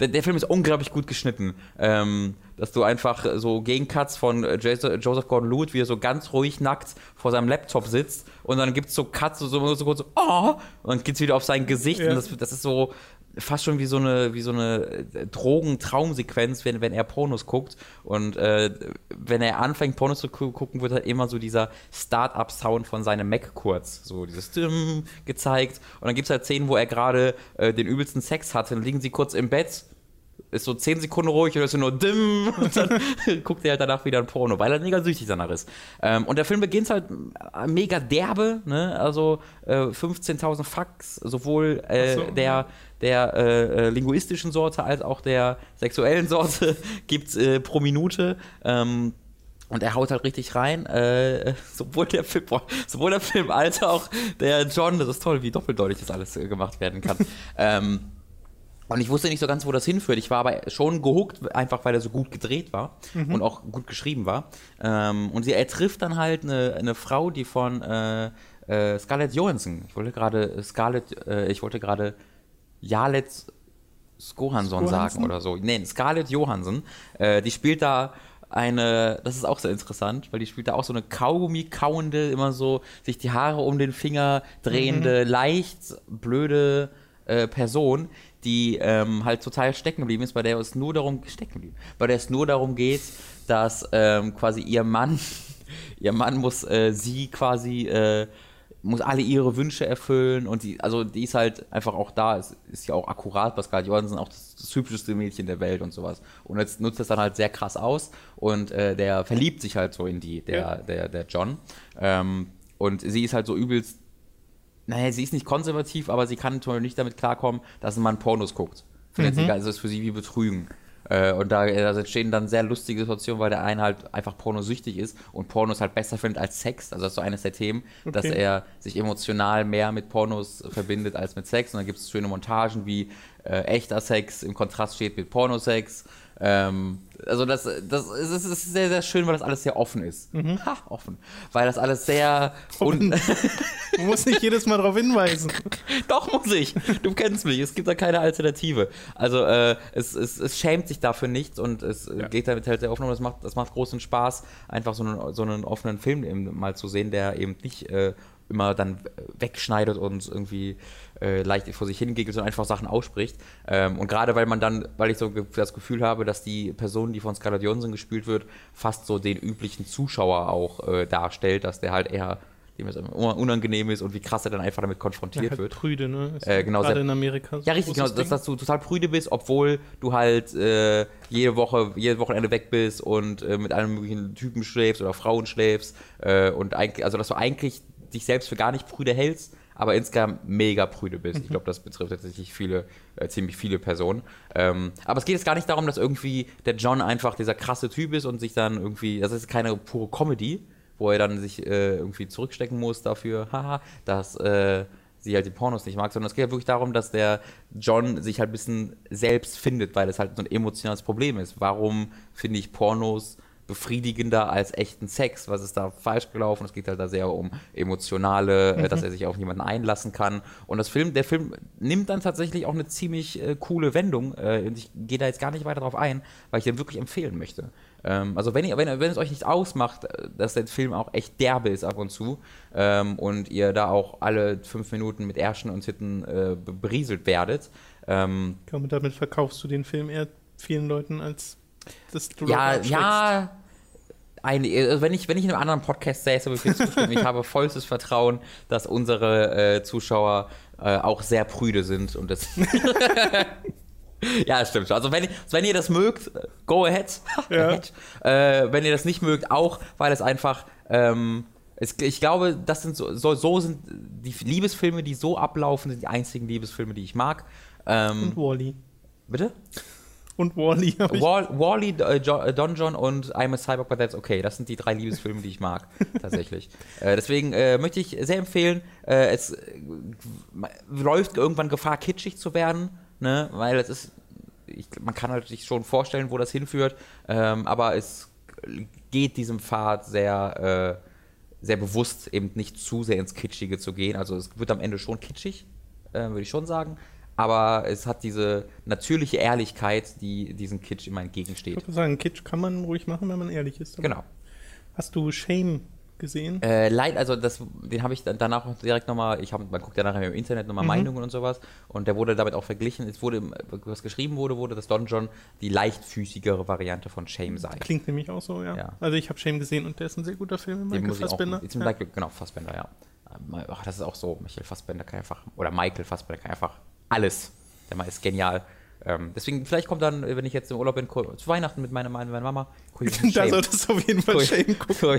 Der, der Film ist unglaublich gut geschnitten. Ähm, dass du einfach so Gegencuts von Joseph Gordon-Lewitt, wie er so ganz ruhig nackt vor seinem Laptop sitzt und dann gibt es so Cuts, so, so, so kurz so, oh, und dann geht's wieder auf sein Gesicht Ja. und das, das ist so fast schon wie so eine, wie so eine äh, Drogentraumsequenz, wenn, wenn er Pornos guckt. Und äh, wenn er anfängt, Pornos zu gu- gucken, wird halt immer so dieser Start-up-Sound von seinem Mac kurz, so dieses Dim gezeigt. Und dann gibt es halt Szenen, wo er gerade äh, den übelsten Sex hatte, dann liegen sie kurz im Bett ist so 10 Sekunden ruhig oder ist nur dimm und dann guckt er halt danach wieder ein Porno, weil er mega süchtig danach ist. Ähm, und der Film beginnt halt mega derbe, ne? also äh, 15.000 Fax, sowohl äh, so, der, der äh, äh, linguistischen Sorte als auch der sexuellen Sorte gibt es äh, pro Minute. Ähm, und er haut halt richtig rein, äh, sowohl, der Film, sowohl der Film als auch der John, das ist toll, wie doppeldeutig das alles äh, gemacht werden kann. ähm, und ich wusste nicht so ganz, wo das hinführt. Ich war aber schon gehuckt, einfach weil er so gut gedreht war mhm. und auch gut geschrieben war. Ähm, und sie, er trifft dann halt eine, eine Frau, die von äh, äh, Scarlett Johansson, ich wollte gerade Scarlett, äh, ich wollte gerade Jalet Skohansson sagen oder so. Nee, Scarlett Johansson, äh, die spielt da eine, das ist auch sehr interessant, weil die spielt da auch so eine Kaugummi-kauende, immer so sich die Haare um den Finger drehende, mhm. leicht blöde äh, Person, die ähm, halt total stecken geblieben ist, bei der es nur darum stecken geblieben, bei der es nur darum geht, dass ähm, quasi ihr Mann, ihr Mann muss äh, sie quasi äh, muss alle ihre Wünsche erfüllen und die, also die ist halt einfach auch da, ist, ist ja auch akkurat, Pascal Johansen, auch das, das hübscheste Mädchen der Welt und sowas. Und jetzt nutzt das dann halt sehr krass aus und äh, der verliebt sich halt so in die, der, ja. der, der John. Ähm, und sie ist halt so übelst, naja, sie ist nicht konservativ, aber sie kann natürlich nicht damit klarkommen, dass ein Mann Pornos guckt. Findet mhm. sie, also ist für sie wie Betrügen. Äh, und da, da, entstehen dann sehr lustige Situationen, weil der eine halt einfach pornosüchtig ist und Pornos halt besser findet als Sex. Also das ist so eines der Themen, okay. dass er sich emotional mehr mit Pornos verbindet als mit Sex. Und dann gibt es schöne Montagen, wie äh, echter Sex im Kontrast steht mit Pornosex. Ähm, also das, das, das ist sehr, sehr schön, weil das alles sehr offen ist. Mhm. Ha, offen. Weil das alles sehr... du musst nicht jedes Mal darauf hinweisen. Doch, muss ich. Du kennst mich. Es gibt da keine Alternative. Also äh, es, es, es schämt sich dafür nichts und es ja. geht damit halt sehr offen und das macht, das macht großen Spaß, einfach so einen, so einen offenen Film eben mal zu sehen, der eben nicht äh, immer dann wegschneidet und irgendwie äh, leicht vor sich hingeht und einfach Sachen ausspricht. Ähm, und gerade weil man dann, weil ich so das Gefühl habe, dass die Person, die von Scarlett Johansson gespielt wird, fast so den üblichen Zuschauer auch äh, darstellt, dass der halt eher dem es unangenehm ist und wie krass er dann einfach damit konfrontiert ja, halt wird. Prüde, ne? Ist äh, genau, Gerade in Amerika. So ja, richtig, genau, dass, dass, du total prüde bist, obwohl du halt äh, jede Woche, jedes Wochenende weg bist und äh, mit allen möglichen Typen schläfst oder Frauen schläfst äh, und eigentlich, also dass du eigentlich dich selbst für gar nicht prüde hältst, aber insgesamt mega prüde bist. Mhm. Ich glaube, das betrifft tatsächlich viele, äh, ziemlich viele Personen. Ähm, aber es geht jetzt gar nicht darum, dass irgendwie der John einfach dieser krasse Typ ist und sich dann irgendwie, das ist keine pure Comedy, wo er dann sich äh, irgendwie zurückstecken muss dafür, haha, dass äh, sie halt die Pornos nicht mag, sondern es geht ja wirklich darum, dass der John sich halt ein bisschen selbst findet, weil es halt so ein emotionales Problem ist. Warum finde ich Pornos befriedigender als echten Sex. Was ist da falsch gelaufen? Es geht halt da sehr um emotionale, äh, mhm. dass er sich auf jemanden einlassen kann. Und das Film, der Film nimmt dann tatsächlich auch eine ziemlich äh, coole Wendung. Äh, und ich gehe da jetzt gar nicht weiter drauf ein, weil ich den wirklich empfehlen möchte. Ähm, also wenn, ihr, wenn, wenn es euch nicht ausmacht, äh, dass der Film auch echt derbe ist ab und zu ähm, und ihr da auch alle fünf Minuten mit Ärschen und Hitten äh, berieselt werdet. Ähm, ich glaube, damit verkaufst du den Film eher vielen Leuten als das du Ja, ja, ein, also wenn, ich, wenn ich in einem anderen Podcast säße, würde ich dir zustimmen. ich habe vollstes Vertrauen, dass unsere äh, Zuschauer äh, auch sehr prüde sind und das. ja, stimmt. Also wenn, wenn ihr das mögt, go ahead. Ja. äh, wenn ihr das nicht mögt, auch, weil es einfach. Ähm, es, ich glaube, das sind so, so, so, sind die Liebesfilme, die so ablaufen, sind die einzigen Liebesfilme, die ich mag. Ähm, und Wally. Bitte? Und Wally. Wall, Wally, äh, äh, Don John und I'm a Cyborg, but that's okay. Das sind die drei Liebesfilme, die ich mag, tatsächlich. Äh, deswegen äh, möchte ich sehr empfehlen, äh, es äh, läuft irgendwann Gefahr, kitschig zu werden, ne? weil es ist, ich, man kann halt sich schon vorstellen, wo das hinführt, ähm, aber es geht diesem Pfad sehr, sehr bewusst eben nicht zu sehr ins Kitschige zu gehen. Also es wird am Ende schon kitschig, würde ich schon sagen aber es hat diese natürliche Ehrlichkeit, die diesem Kitsch immer entgegensteht. Ich würde sagen, Kitsch kann man ruhig machen, wenn man ehrlich ist. Genau. Hast du Shame gesehen? Äh, leid, also das, den habe ich danach direkt nochmal, ich hab, man guckt ja nachher im Internet nochmal mhm. Meinungen und sowas und der wurde damit auch verglichen, es wurde, was geschrieben wurde, wurde, dass Don John die leichtfüßigere Variante von Shame sei. Klingt nämlich auch so, ja. ja. Also ich habe Shame gesehen und der ist ein sehr guter Film, Michael Fassbender. Auch, ja. genau, Fassbender, ja. Ach, das ist auch so, Michael Fassbender kann einfach, oder Michael Fassbender kann einfach alles. Der Mann ist genial. Äh, ähm, deswegen, vielleicht kommt dann, wenn ich jetzt im Urlaub bin, zu Weihnachten mit meiner, meiner Mama. da solltest du auf jeden Fall Shame gucken.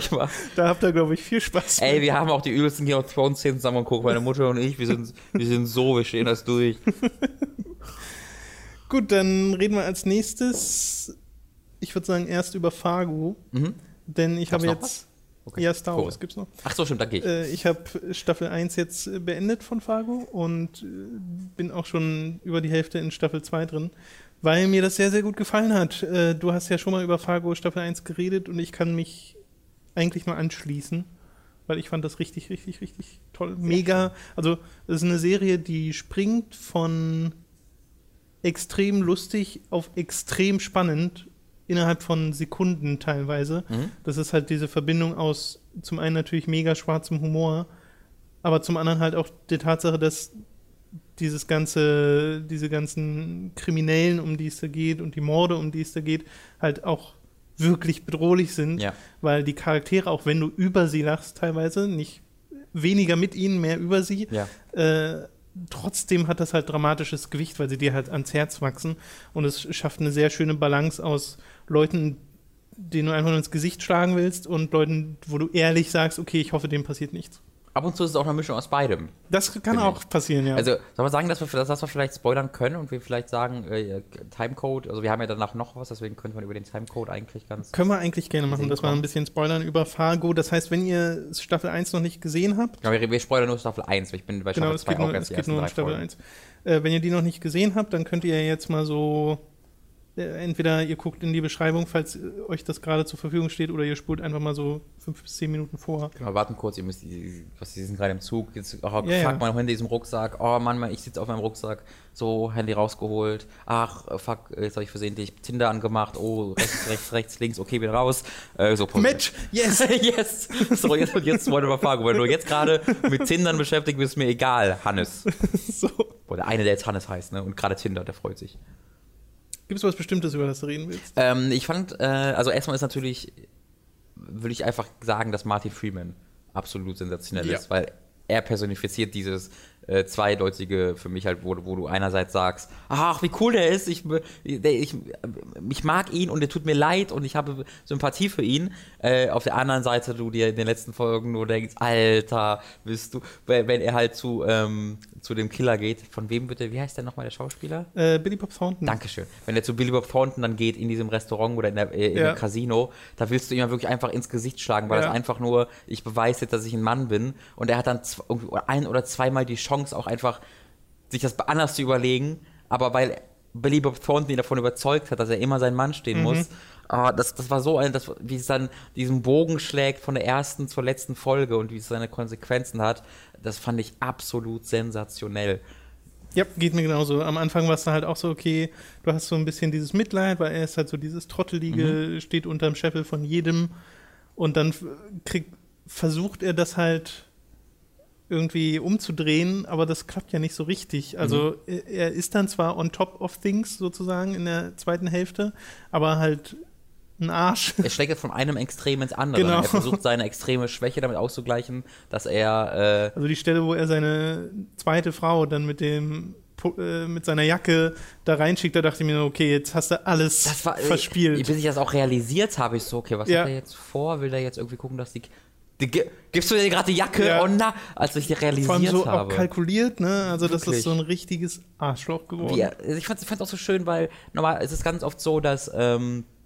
Da habt ihr, glaube ich, viel Spaß. Ey, wir haben auch die übelsten Game of Thrones Szenen zusammen geguckt, meine Mutter und ich. Wir sind, wir sind so, wir stehen das durch. Gut, dann reden wir als nächstes, ich würde sagen, erst über Fargo. Mhm. Denn ich habe jetzt. Okay. Ja, Star Wars cool. gibt's noch. Ach so, stimmt, da gehe ich. Äh, ich habe Staffel 1 jetzt äh, beendet von Fargo und äh, bin auch schon über die Hälfte in Staffel 2 drin, weil mir das sehr, sehr gut gefallen hat. Äh, du hast ja schon mal über Fargo Staffel 1 geredet und ich kann mich eigentlich mal anschließen, weil ich fand das richtig, richtig, richtig toll. Mega. Also, es ist eine Serie, die springt von extrem lustig auf extrem spannend innerhalb von Sekunden teilweise. Mhm. Das ist halt diese Verbindung aus zum einen natürlich mega schwarzem Humor, aber zum anderen halt auch die Tatsache, dass dieses ganze, diese ganzen Kriminellen, um die es da geht und die Morde, um die es da geht, halt auch wirklich bedrohlich sind, ja. weil die Charaktere, auch wenn du über sie lachst teilweise, nicht weniger mit ihnen, mehr über sie, ja. äh, trotzdem hat das halt dramatisches Gewicht, weil sie dir halt ans Herz wachsen und es schafft eine sehr schöne Balance aus Leuten, denen du einfach nur ins Gesicht schlagen willst und Leuten, wo du ehrlich sagst, okay, ich hoffe, dem passiert nichts. Ab und zu ist es auch eine Mischung aus beidem. Das kann auch ich. passieren, ja. Also, soll man sagen, dass wir, dass wir vielleicht spoilern können und wir vielleicht sagen, äh, Timecode, also wir haben ja danach noch was, deswegen könnte man über den Timecode eigentlich ganz. Können wir eigentlich gerne machen, dass wir ein bisschen spoilern über Fargo. Das heißt, wenn ihr Staffel 1 noch nicht gesehen habt. Ja, wir, wir spoilern nur Staffel 1, ich bin bei genau, Staffel 2 auch nur, erst es geht nur um Staffel Folgen. 1. Äh, wenn ihr die noch nicht gesehen habt, dann könnt ihr jetzt mal so entweder ihr guckt in die Beschreibung, falls äh, euch das gerade zur Verfügung steht, oder ihr spult einfach mal so fünf bis zehn Minuten vor. Genau, warten kurz, ihr müsst, was, Sie sind gerade im Zug, jetzt oh, fuck, ja. mein Handy ist im Rucksack, oh Mann, ich sitze auf meinem Rucksack, so, Handy rausgeholt, ach, äh, fuck, jetzt habe ich versehentlich Tinder angemacht, oh, rechts, rechts, rechts, links, okay, bin raus. Äh, so, Match, yes! yes! So, jetzt, jetzt wollte ich fragen, wenn du jetzt gerade mit Tindern beschäftigt bist, ist mir egal, Hannes. so. Boah, der eine, der jetzt Hannes heißt, ne, und gerade Tinder, der freut sich. Gibt es was Bestimmtes, über das du reden willst? Ähm, ich fand, äh, also erstmal ist natürlich, würde ich einfach sagen, dass Marty Freeman absolut sensationell ja. ist, weil er personifiziert dieses äh, zweideutige für mich halt, wo, wo du einerseits sagst, ach, wie cool der ist, ich, der, ich, ich mag ihn und er tut mir leid und ich habe Sympathie für ihn. Äh, auf der anderen Seite du dir in den letzten Folgen nur denkst, Alter, bist du, wenn er halt zu, ähm, zu dem Killer geht, von wem bitte, wie heißt der nochmal, der Schauspieler? Äh, Billy Bob Thornton. Dankeschön. Wenn er zu Billy Bob Thornton dann geht in diesem Restaurant oder in, der, äh, in ja. Casino, da willst du ihm wirklich einfach ins Gesicht schlagen, weil ja. das einfach nur, ich beweise jetzt, dass ich ein Mann bin und er hat dann ein oder zweimal die Chance auch einfach, sich das anders zu überlegen, aber weil Billy Bob Thornton ihn davon überzeugt hat, dass er immer sein Mann stehen mhm. muss, Oh, das, das war so ein, das, wie es dann diesen Bogen schlägt von der ersten zur letzten Folge und wie es seine Konsequenzen hat, das fand ich absolut sensationell. Ja, geht mir genauso. Am Anfang war es halt auch so, okay, du hast so ein bisschen dieses Mitleid, weil er ist halt so dieses Trottelige, mhm. steht unterm Scheffel von jedem und dann kriegt, versucht er das halt irgendwie umzudrehen, aber das klappt ja nicht so richtig. Also mhm. er ist dann zwar on top of things sozusagen in der zweiten Hälfte, aber halt ein Arsch. Er schlägt von einem Extrem ins andere. Genau. Er versucht seine extreme Schwäche damit auszugleichen, dass er. Äh also die Stelle, wo er seine zweite Frau dann mit dem äh, mit seiner Jacke da reinschickt, da dachte ich mir, okay, jetzt hast du alles das war, verspielt. Bis ich das auch realisiert habe, ich so, okay, was ja. hat er jetzt vor? Will er jetzt irgendwie gucken, dass die. die gibst du dir gerade die Jacke? Ja. Oh na, als ich die realisiert Vor allem so habe. auch kalkuliert, ne? Also Wirklich? das ist so ein richtiges Arschloch geworden. Ja, ich fand es auch so schön, weil normal ist es ganz oft so, dass ähm, äh,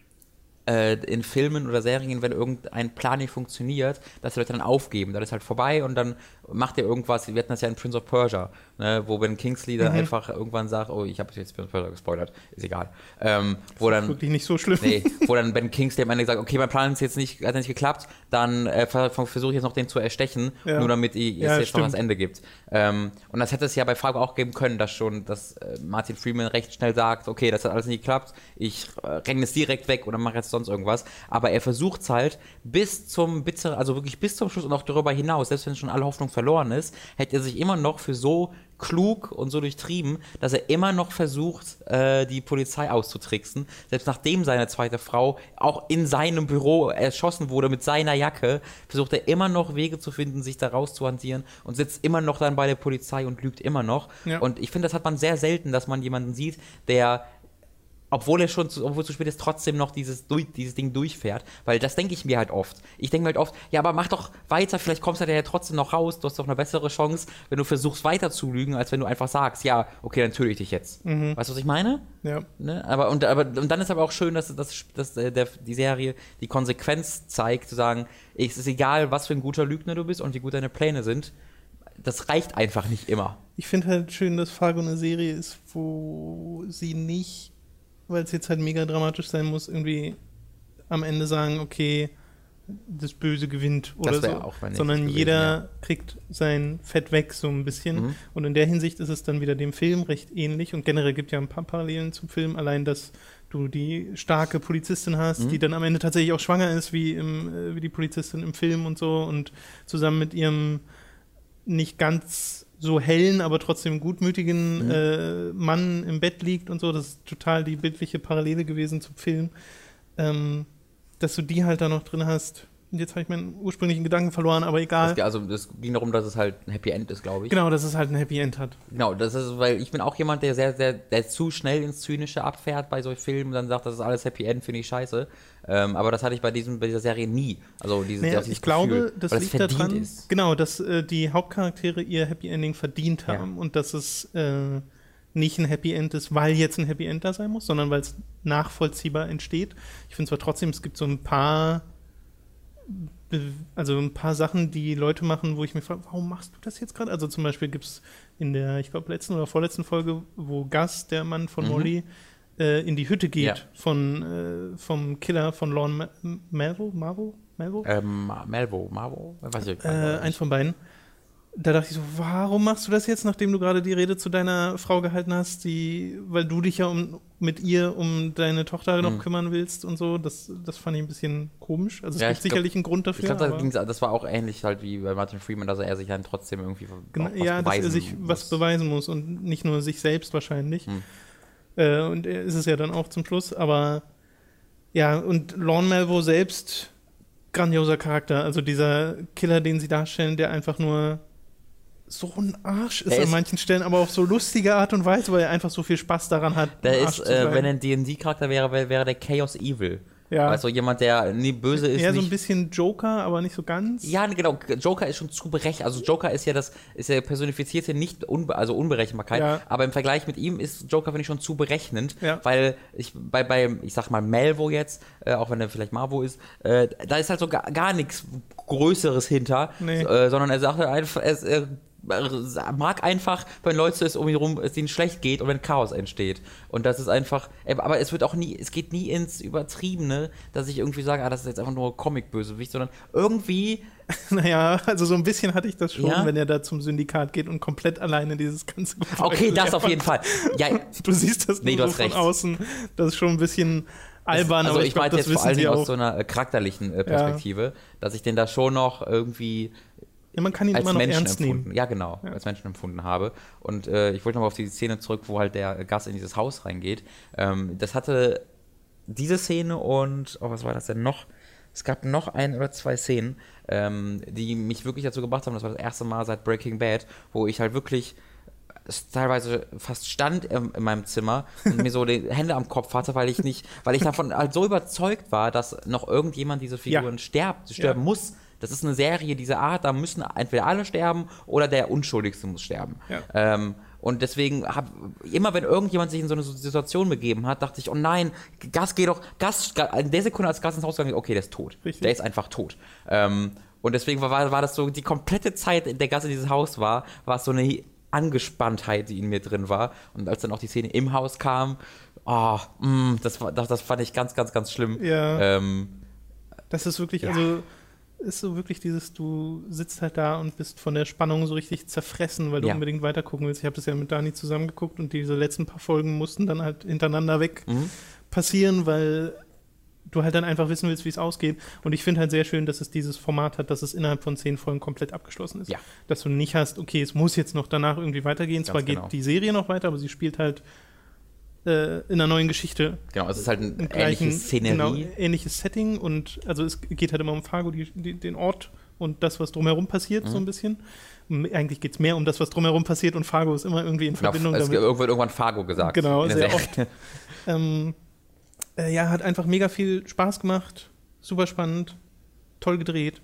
in Filmen oder Serien, wenn irgendein Plan nicht funktioniert, dass die Leute dann aufgeben. Dann ist halt vorbei und dann macht er irgendwas. Wir hatten das ja in Prince of Persia, ne, wo Ben Kingsley dann mhm. einfach irgendwann sagt, oh, ich habe jetzt gespoilert, ist egal. Ähm, wo das ist dann, wirklich nicht so schlimm. Nee, wo dann Ben Kingsley am Ende sagt, okay, mein Plan ist jetzt nicht, hat nicht geklappt, dann äh, versuche ich jetzt noch den zu erstechen, ja. nur damit es ja, jetzt stimmt. noch das Ende gibt. Ähm, und das hätte es ja bei Fargo auch geben können, dass schon, dass äh, Martin Freeman recht schnell sagt, okay, das hat alles nicht geklappt, ich äh, renne es direkt weg oder mache jetzt sonst irgendwas. Aber er versucht es halt bis zum bitter, also wirklich bis zum Schluss und auch darüber hinaus, selbst wenn schon alle Hoffnung verloren ist, hält er sich immer noch für so klug und so durchtrieben, dass er immer noch versucht, äh, die Polizei auszutricksen. Selbst nachdem seine zweite Frau auch in seinem Büro erschossen wurde mit seiner Jacke, versucht er immer noch Wege zu finden, sich da rauszuhantieren und sitzt immer noch dann bei der Polizei und lügt immer noch. Ja. Und ich finde, das hat man sehr selten, dass man jemanden sieht, der obwohl er schon, zu, obwohl zu spät ist, trotzdem noch dieses, dieses Ding durchfährt. Weil das denke ich mir halt oft. Ich denke mir halt oft, ja, aber mach doch weiter, vielleicht kommst du ja trotzdem noch raus, du hast doch eine bessere Chance, wenn du versuchst weiter zu lügen, als wenn du einfach sagst, ja, okay, dann töte ich dich jetzt. Mhm. Weißt du, was ich meine? Ja. Ne? Aber, und, aber, und dann ist aber auch schön, dass, dass, dass äh, der, die Serie die Konsequenz zeigt, zu sagen, es ist egal, was für ein guter Lügner du bist und wie gut deine Pläne sind. Das reicht einfach nicht immer. Ich finde halt schön, dass Fargo eine Serie ist, wo sie nicht weil es jetzt halt mega dramatisch sein muss, irgendwie am Ende sagen, okay, das Böse gewinnt oder so, auch sondern gewesen, jeder ja. kriegt sein Fett weg so ein bisschen mhm. und in der Hinsicht ist es dann wieder dem Film recht ähnlich und generell gibt ja ein paar Parallelen zum Film, allein dass du die starke Polizistin hast, mhm. die dann am Ende tatsächlich auch schwanger ist, wie, im, äh, wie die Polizistin im Film und so und zusammen mit ihrem nicht ganz so hellen, aber trotzdem gutmütigen mhm. äh, Mann im Bett liegt und so. Das ist total die bildliche Parallele gewesen zum Film. Ähm, dass du die halt da noch drin hast. Jetzt habe ich meinen ursprünglichen Gedanken verloren, aber egal. Das, also es ging darum, dass es halt ein Happy End ist, glaube ich. Genau, dass es halt ein Happy End hat. Genau, das ist, weil ich bin auch jemand, der sehr, sehr, der zu schnell ins Zynische abfährt bei solchen Filmen und dann sagt, das ist alles Happy End, finde ich scheiße. Ähm, aber das hatte ich bei, diesem, bei dieser Serie nie. Also diese, naja, ich glaube, das liegt daran, ist. genau, dass äh, die Hauptcharaktere ihr Happy Ending verdient haben ja. und dass es äh, nicht ein Happy End ist, weil jetzt ein Happy End da sein muss, sondern weil es nachvollziehbar entsteht. Ich finde zwar trotzdem, es gibt so ein paar also ein paar Sachen, die Leute machen, wo ich mir frage, warum machst du das jetzt gerade? Also zum Beispiel gibt es in der, ich glaube, letzten oder vorletzten Folge, wo Gus, der Mann von mhm. Molly, äh, in die Hütte geht ja. von, äh, vom Killer von Lorne Melvo, Marvo? Melvo? Ähm, Melvo, Marvo? Weiß ich, äh, eins von beiden da dachte ich so, warum machst du das jetzt, nachdem du gerade die Rede zu deiner Frau gehalten hast, die, weil du dich ja um, mit ihr um deine Tochter noch mhm. kümmern willst und so. Das, das fand ich ein bisschen komisch. Also es ja, gibt sicherlich glaub, einen Grund dafür. Ich glaube, das, das, war auch ähnlich halt wie bei Martin Freeman, dass er sich dann trotzdem irgendwie genau, was ja, dass er sich muss. was beweisen muss und nicht nur sich selbst wahrscheinlich. Mhm. Äh, und er ist es ja dann auch zum Schluss, aber ja, und Lorne Melvo selbst grandioser Charakter. Also dieser Killer, den sie darstellen, der einfach nur so ein Arsch ist, ist an manchen Stellen, aber auf so lustige Art und Weise, weil er einfach so viel Spaß daran hat. Der ist, äh, wenn er ein D&D-Charakter wäre, wäre der Chaos Evil. Ja. Also jemand, der nie böse ist. Eher so ein bisschen Joker, aber nicht so ganz. Ja, genau. Joker ist schon zu berechenbar. Also Joker ist ja das, ist ja personifizierte nicht, unbe also Unberechenbarkeit. Ja. Aber im Vergleich mit ihm ist Joker, finde ich, schon zu berechnend. Ja. Weil ich bei, bei, ich sag mal, Melvo jetzt, äh, auch wenn er vielleicht Marvo ist, äh, da ist halt so gar, gar nichts Größeres hinter. Nee. Äh, sondern er sagt halt einfach, er, er mag einfach, wenn Leute es um ihn rum, es ihnen schlecht geht und wenn Chaos entsteht. Und das ist einfach, äh, aber es wird auch nie, es geht nie ins Übertriebene, dass ich irgendwie sage, ah, das ist jetzt einfach nur Comic-Bösewicht, sondern irgendwie. Naja, also so ein bisschen hatte ich das schon, ja? wenn er da zum Syndikat geht und komplett alleine dieses ganze Gebäude Okay, das auf jeden Fall. Ja, du siehst das nee, nur so von recht. außen. Das ist schon ein bisschen albern, also aber ich, ich meine jetzt vor allem aus so einer äh, charakterlichen äh, Perspektive, ja. dass ich den da schon noch irgendwie ja, man kann ihn als immer noch Menschen ernst empfunden. nehmen. Ja, genau, ja. als Menschen empfunden habe. Und äh, ich wollte noch mal auf die Szene zurück, wo halt der Gast in dieses Haus reingeht. Ähm, das hatte diese Szene und, oh, was war das denn noch? Es gab noch ein oder zwei Szenen, ähm, die mich wirklich dazu gebracht haben. Das war das erste Mal seit Breaking Bad, wo ich halt wirklich teilweise fast stand in, in meinem Zimmer und mir so die Hände am Kopf hatte, weil ich nicht, weil ich davon halt so überzeugt war, dass noch irgendjemand diese Figuren ja. stirbt, sterben ja. muss. Das ist eine Serie dieser Art, da müssen entweder alle sterben oder der Unschuldigste muss sterben. Ja. Ähm, und deswegen hab, immer wenn irgendjemand sich in so eine Situation begeben hat, dachte ich, oh nein, Gas geht doch, Gas, in der Sekunde als Gas ins Haus gegangen, okay, der ist tot. Richtig. Der ist einfach tot. Ähm, und deswegen war, war das so, die komplette Zeit, in der Gas in dieses Haus war, war es so eine Angespanntheit, die in mir drin war. Und als dann auch die Szene im Haus kam, oh, mm, das, das, das fand ich ganz, ganz, ganz schlimm. Ja. Ähm, das ist wirklich, ja. also ist so wirklich dieses, du sitzt halt da und bist von der Spannung so richtig zerfressen, weil du ja. unbedingt weiter gucken willst. Ich habe das ja mit Dani zusammengeguckt und diese letzten paar Folgen mussten dann halt hintereinander weg mhm. passieren, weil du halt dann einfach wissen willst, wie es ausgeht. Und ich finde halt sehr schön, dass es dieses Format hat, dass es innerhalb von zehn Folgen komplett abgeschlossen ist. Ja. Dass du nicht hast, okay, es muss jetzt noch danach irgendwie weitergehen. Zwar genau. geht die Serie noch weiter, aber sie spielt halt äh, in einer neuen Geschichte. Genau, es ist halt ein gleichen, ähnliches Szenerie. genau, ähnliches Setting und also es geht halt immer um Fargo, die, die, den Ort und das, was drumherum passiert, Mhm. so ein bisschen. M- Eigentlich geht es mehr um das, was drumherum passiert und Fargo ist immer irgendwie in Genau, Verbindung es damit. wird irgendwann Fargo gesagt. Genau, sehr Serie. Ähm, äh, ja, hat einfach mega viel Spaß gemacht. Super spannend. Toll gedreht.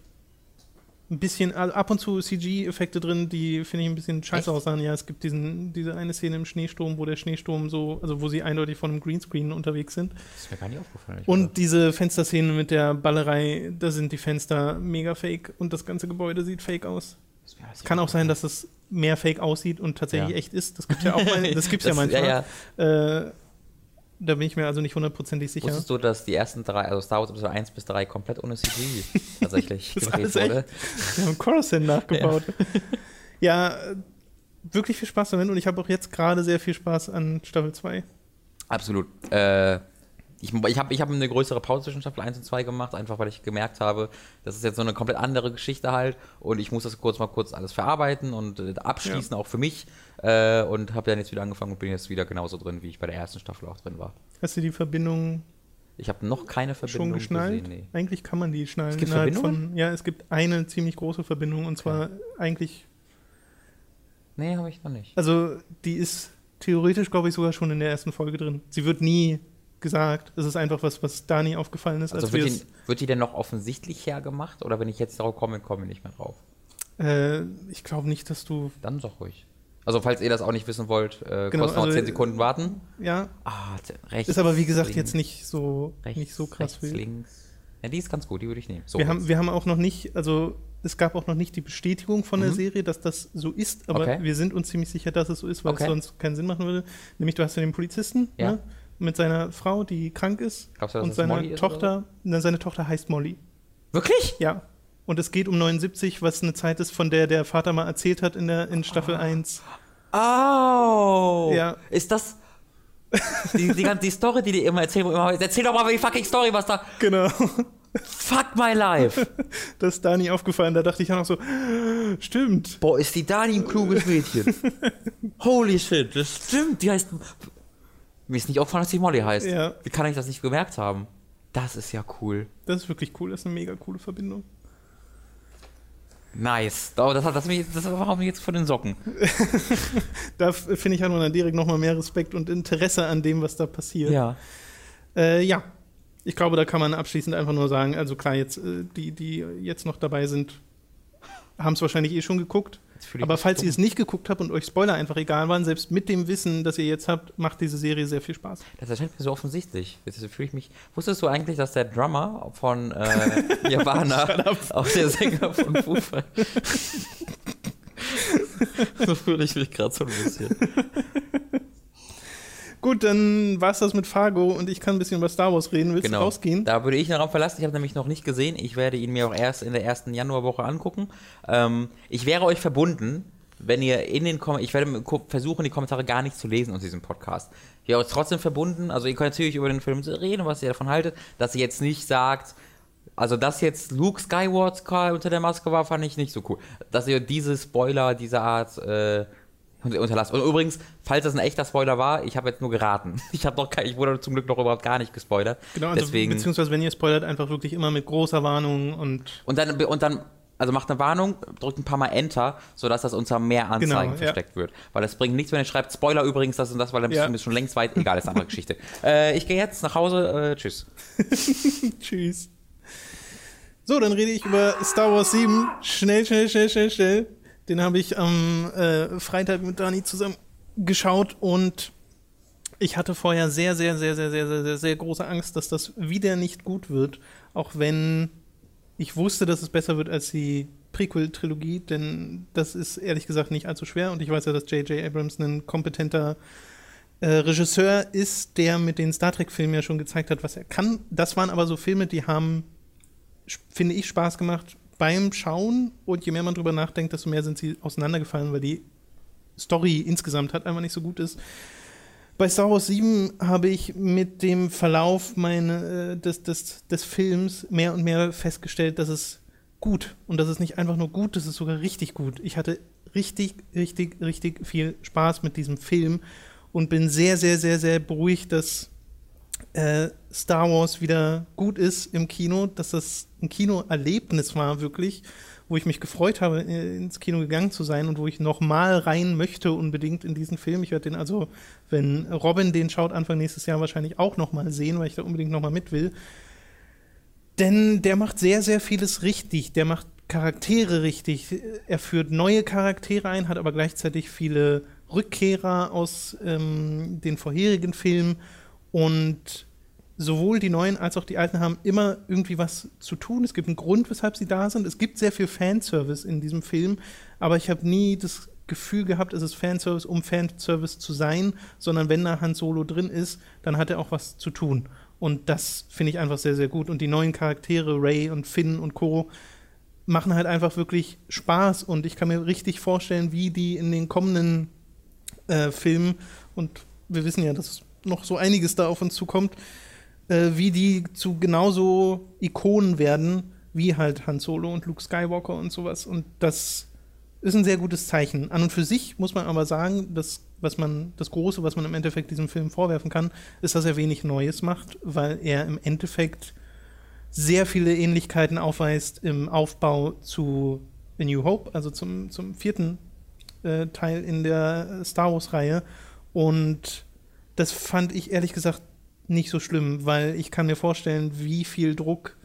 Ein bisschen, also ab und zu CG-Effekte drin, die finde ich ein bisschen scheiße aussahen. Ja, es gibt diesen, diese eine Szene im Schneesturm, wo der Schneesturm so, also wo sie eindeutig von einem Greenscreen unterwegs sind. Das ist mir gar nicht aufgefallen. Und diese Fensterszene mit der Ballerei, da sind die Fenster mega fake und das ganze Gebäude sieht fake aus. Es kann auch sein, dass es mehr fake aussieht und tatsächlich Ja. echt ist. Das gibt's ja auch mal, das gibt's ja manchmal. Ja, ja. Äh, da bin ich mir also nicht hundertprozentig sicher. Wusstest du, dass die ersten drei, also Star Wars Episode 1 bis 3 komplett ohne CG tatsächlich gedreht wurde? Wir haben Coruscant nachgebaut. Ja, äh, wirklich viel Spaß damit und ich habe auch jetzt gerade sehr viel Spaß an Staffel 2. Absolut. Äh, ich ich habe ich hab eine größere Pause zwischen Staffel 1 und 2 gemacht, einfach weil ich gemerkt habe, das ist jetzt so eine komplett andere Geschichte halt und ich muss das kurz mal kurz alles verarbeiten und äh, abschließen, auch für mich. Äh, und habe dann jetzt wieder angefangen und bin jetzt wieder genauso drin, wie ich bei der ersten Staffel auch drin war. Hast du die Verbindung Ich habe noch keine Verbindung schon geschnallt? gesehen. Nee. Eigentlich kann man die schnallen. Es gibt Verbindungen? Von, ja, es gibt eine ziemlich große Verbindung und zwar eigentlich, Nee, habe ich noch nicht. also die ist theoretisch, glaube ich, sogar schon in der ersten Folge drin. Sie wird nie gesagt. Es ist einfach was, was Dani aufgefallen ist, als Also wir wird die, wird die denn noch offensichtlich hergemacht oder wenn ich jetzt darauf komme, komme ich nicht mehr drauf? Äh, ich glaube nicht, dass du. Dann sag ruhig. Also falls ihr das auch nicht wissen wollt, äh, Genau, kurz noch also, 10 Sekunden warten. Ja, Ah, rechts. ist aber wie gesagt links, jetzt nicht so, rechts, nicht so krass rechts, viel. links. Ja, die ist ganz gut, die würde ich nehmen. So wir, haben, wir haben auch noch nicht, also es gab auch noch nicht die Bestätigung von der Mhm. Serie, dass das so ist, aber Okay. wir sind uns ziemlich sicher, dass es so ist, weil Okay. es sonst keinen Sinn machen würde. Nämlich du hast ja den Polizisten Ja. ne, mit seiner Frau, die krank ist Glaubst du, dass und seiner Molly ist Tochter, na, seine Tochter heißt Molly. Wirklich? Ja. Und es geht um 79, was eine Zeit ist, von der der Vater mal erzählt hat in, der, in Staffel 1. Oh! Ja. Ist das. Die, die, ganze- die Story, die die immer erzählen, wo immer. Erzähl doch mal die fucking Story, was da. Genau. Fuck my life! Das ist Dani aufgefallen, da dachte ich auch noch so, stimmt. Boah, ist die Dani ein kluges Mädchen. Holy shit, das stimmt. Die heißt. Mir ist nicht aufgefallen, dass die Molly heißt. Ja. Wie kann ich das nicht gemerkt haben? Das ist ja cool. Das ist wirklich cool, das ist eine mega coole Verbindung. Nice. Oh, das hat das, mich, das war mir jetzt von den Socken. Da finde ich, hat man dann direkt nochmal mehr Respekt und Interesse an dem, was da passiert. Ja. Äh, ja. Ich glaube, da kann man abschließend einfach nur sagen, also klar, jetzt, äh, die, die jetzt noch dabei sind, haben es wahrscheinlich eh schon geguckt. Aber falls ihr es nicht geguckt habt und euch Spoiler einfach egal waren, selbst mit dem Wissen, das ihr jetzt habt, macht diese Serie sehr viel Spaß. Das erscheint mir so offensichtlich. Jetzt fühle ich mich. Wusstest du eigentlich, dass der Drummer von äh, Nirvana auch der Sänger von Fighters So fühle ich mich gerade so ein bisschen. Gut, dann war's das mit Fargo und ich kann ein bisschen über Star Wars reden. Willst du Genau. rausgehen? Da würde ich den Raum verlassen. Ich habe nämlich noch nicht gesehen. Ich werde ihn mir auch erst in der ersten Januarwoche angucken. Ähm, ich wäre euch verbunden, wenn ihr in den Kom ich werde versuchen, die Kommentare gar nicht zu lesen aus diesem Podcast. Ich wäre euch trotzdem verbunden. Also ihr könnt natürlich über den Film reden, was ihr davon haltet, dass ihr jetzt nicht sagt, also dass jetzt Luke Skywalker unter der Maske war, fand ich nicht so cool. Dass ihr diese Spoiler dieser Art äh, unterlasst. Und übrigens, falls das ein echter Spoiler war, ich habe jetzt nur geraten. Ich habe noch ich wurde zum Glück noch überhaupt gar nicht gespoilert. Genau, also Deswegen beziehungsweise wenn ihr spoilert, einfach wirklich immer mit großer Warnung und und dann und dann also macht eine Warnung, drückt ein paar Mal Enter, sodass das unter mehr Anzeigen Genau, ja. versteckt wird. Weil es bringt nichts, wenn ihr schreibt Spoiler übrigens, das und das, weil dann bist Ja. du schon längst weit. Egal, ist eine andere Geschichte. Äh, ich gehe jetzt nach Hause. Äh, tschüss. tschüss. So, dann rede ich über Star Wars 7. Schnell, schnell, schnell, schnell, schnell. Den habe ich am äh, Freitag mit Dani zusammen geschaut und ich hatte vorher sehr, sehr, sehr, sehr, sehr, sehr, sehr, sehr große Angst, dass das wieder nicht gut wird. Auch wenn ich wusste, dass es besser wird als die Prequel-Trilogie, denn das ist ehrlich gesagt nicht allzu schwer und ich weiß ja, dass J.J. Abrams ein kompetenter äh, Regisseur ist, der mit den Star Trek-Filmen ja schon gezeigt hat, was er kann. Das waren aber so Filme, die haben, finde ich, Spaß gemacht beim Schauen und je mehr man drüber nachdenkt, desto mehr sind sie auseinandergefallen, weil die Story insgesamt halt einfach nicht so gut ist. Bei Star Wars 7 habe ich mit dem Verlauf meine, äh, des, des, des Films mehr und mehr festgestellt, dass es gut und das ist nicht einfach nur gut, das ist sogar richtig gut. Ich hatte richtig, richtig, richtig viel Spaß mit diesem Film und bin sehr, sehr, sehr, sehr beruhigt, dass äh, Star Wars wieder gut ist im Kino, dass das ein Kinoerlebnis war, wirklich wo ich mich gefreut habe, äh, ins Kino gegangen zu sein und wo ich nochmal rein möchte unbedingt in diesen Film. Ich werde den also, wenn Robin den schaut, Anfang nächstes Jahr wahrscheinlich auch nochmal sehen, weil ich da unbedingt nochmal mit will. Denn der macht sehr, sehr vieles richtig. Der macht Charaktere richtig. Er führt neue Charaktere ein, hat aber gleichzeitig viele Rückkehrer aus ähm, den vorherigen Filmen und sowohl die neuen als auch die alten haben immer irgendwie was zu tun. Es gibt einen Grund, weshalb sie da sind. Es gibt sehr viel Fanservice in diesem Film, aber ich habe nie das Gefühl gehabt, es ist Fanservice, um Fanservice zu sein, sondern wenn da Han Solo drin ist, dann hat er auch was zu tun. Und das finde ich einfach sehr, sehr gut. Und die neuen Charaktere, Ray und Finn und Co., machen halt einfach wirklich Spaß. Und ich kann mir richtig vorstellen, wie die in den kommenden äh, Filmen, und wir wissen ja, dass noch so einiges da auf uns zukommt, äh, wie die zu genauso Ikonen werden, wie halt Han Solo und Luke Skywalker und sowas. Und das ist ein sehr gutes Zeichen. An und für sich muss man aber sagen, dass was man, das Große, was man im Endeffekt diesem Film vorwerfen kann, ist, dass er wenig Neues macht, weil er im Endeffekt sehr viele Ähnlichkeiten aufweist im Aufbau zu A New Hope, also zum, zum vierten äh, Teil in der Star Wars-Reihe. Und das fand ich ehrlich gesagt nicht so schlimm, weil ich kann mir vorstellen, wie viel Druck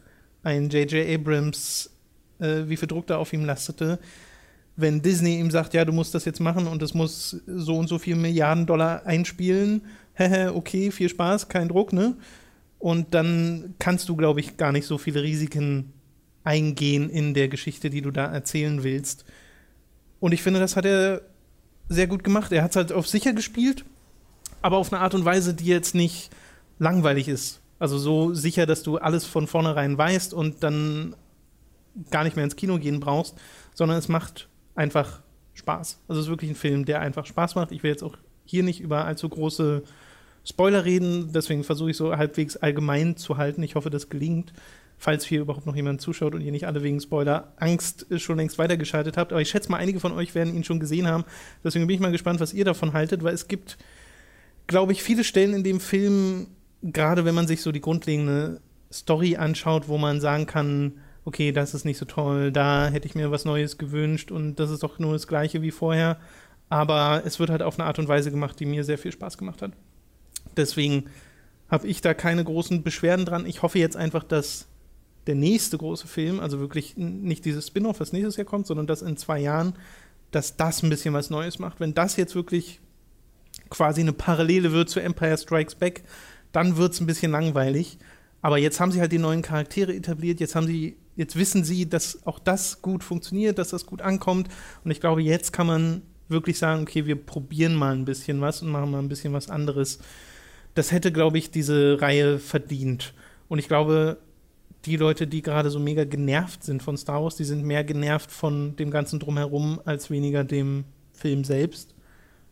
ein J.J. Abrams, äh, wie viel Druck da auf ihm lastete, wenn Disney ihm sagt, ja, du musst das jetzt machen und es muss so und so viel Milliarden Dollar einspielen, okay, viel Spaß, kein Druck, ne? Und dann kannst du, glaube ich, gar nicht so viele Risiken eingehen in der Geschichte, die du da erzählen willst. Und ich finde, das hat er sehr gut gemacht. Er hat es halt auf sicher gespielt, aber auf eine Art und Weise, die jetzt nicht langweilig ist. Also so sicher, dass du alles von vornherein weißt und dann gar nicht mehr ins Kino gehen brauchst, sondern es macht einfach Spaß. Also es ist wirklich ein Film, der einfach Spaß macht. Ich will jetzt auch hier nicht über allzu große Spoiler reden, deswegen versuche ich so halbwegs allgemein zu halten. Ich hoffe, das gelingt, falls hier überhaupt noch jemand zuschaut und ihr nicht alle wegen Spoiler Angst schon längst weitergeschaltet habt. Aber ich schätze mal, einige von euch werden ihn schon gesehen haben. Deswegen bin ich mal gespannt, was ihr davon haltet, weil es gibt, glaube ich, viele Stellen in dem Film, gerade wenn man sich so die grundlegende Story anschaut, wo man sagen kann, okay, das ist nicht so toll, da hätte ich mir was Neues gewünscht und das ist doch nur das gleiche wie vorher. Aber es wird halt auf eine Art und Weise gemacht, die mir sehr viel Spaß gemacht hat. Deswegen habe ich da keine großen Beschwerden dran. Ich hoffe jetzt einfach, dass der nächste große Film, also wirklich nicht dieses Spin-off, was nächstes Jahr kommt, sondern das in zwei Jahren, dass das ein bisschen was Neues macht. Wenn das jetzt wirklich quasi eine Parallele wird zu Empire Strikes Back, dann wird es ein bisschen langweilig. Aber jetzt haben sie halt die neuen Charaktere etabliert, jetzt haben sie, jetzt wissen sie, dass auch das gut funktioniert, dass das gut ankommt. Und ich glaube, jetzt kann man wirklich sagen, okay, wir probieren mal ein bisschen was und machen mal ein bisschen was anderes. Das hätte, glaube ich, diese Reihe verdient. Und ich glaube, die Leute, die gerade so mega genervt sind von Star Wars, die sind mehr genervt von dem ganzen Drumherum als weniger dem Film selbst.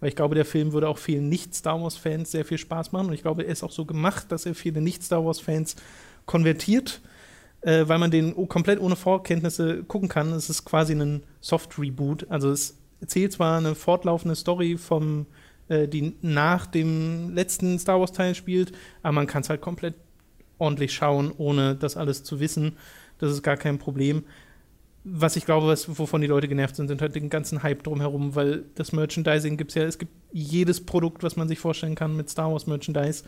Weil ich glaube, der Film würde auch vielen Nicht-Star Wars-Fans sehr viel Spaß machen. Und ich glaube, er ist auch so gemacht, dass er viele Nicht-Star Wars-Fans konvertiert, äh, weil man den komplett ohne Vorkenntnisse gucken kann. Es ist quasi ein Soft-Reboot. Also es erzählt zwar eine fortlaufende Story vom, äh, die nach dem letzten Star Wars-Teil spielt, aber man kann es halt komplett ordentlich schauen, ohne das alles zu wissen. Das ist gar kein Problem was ich glaube, was, wovon die Leute genervt sind, sind halt den ganzen Hype drumherum, weil das Merchandising gibt es ja, es gibt jedes Produkt, was man sich vorstellen kann mit Star Wars Merchandise.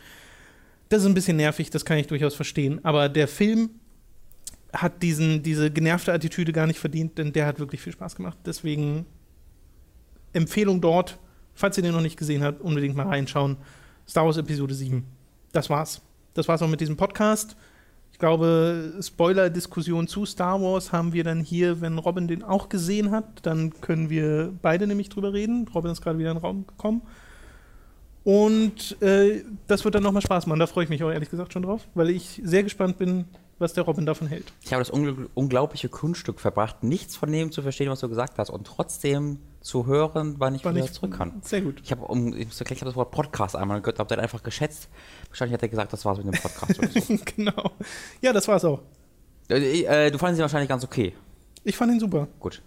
Das ist ein bisschen nervig, das kann ich durchaus verstehen. Aber der Film hat diesen, diese genervte Attitüde gar nicht verdient, denn der hat wirklich viel Spaß gemacht. Deswegen Empfehlung dort, falls ihr den noch nicht gesehen habt, unbedingt mal reinschauen. Star Wars Episode 7. Das war's. Das war's auch mit diesem Podcast. Ich glaube, Spoiler-Diskussion zu Star Wars haben wir dann hier, wenn Robin den auch gesehen hat, dann können wir beide nämlich drüber reden. Robin ist gerade wieder in den Raum gekommen. Und äh, das wird dann nochmal Spaß machen. Da freue ich mich auch ehrlich gesagt schon drauf, weil ich sehr gespannt bin, was der Robin davon hält. Ich habe das ungl unglaubliche Kunststück verbracht, nichts von dem zu verstehen, was du gesagt hast und trotzdem zu hören, wann ich Wann wieder ich- zurück kann. Sehr gut. Ich habe um, ich muss erklären, ich das Wort Podcast einmal gehört, habe dann einfach geschätzt. Wahrscheinlich hat er gesagt, das war's mit dem Podcast oder so. genau. Ja, das war's auch. äh, äh, du fandest ihn wahrscheinlich ganz okay. Ich fand ihn super. Gut.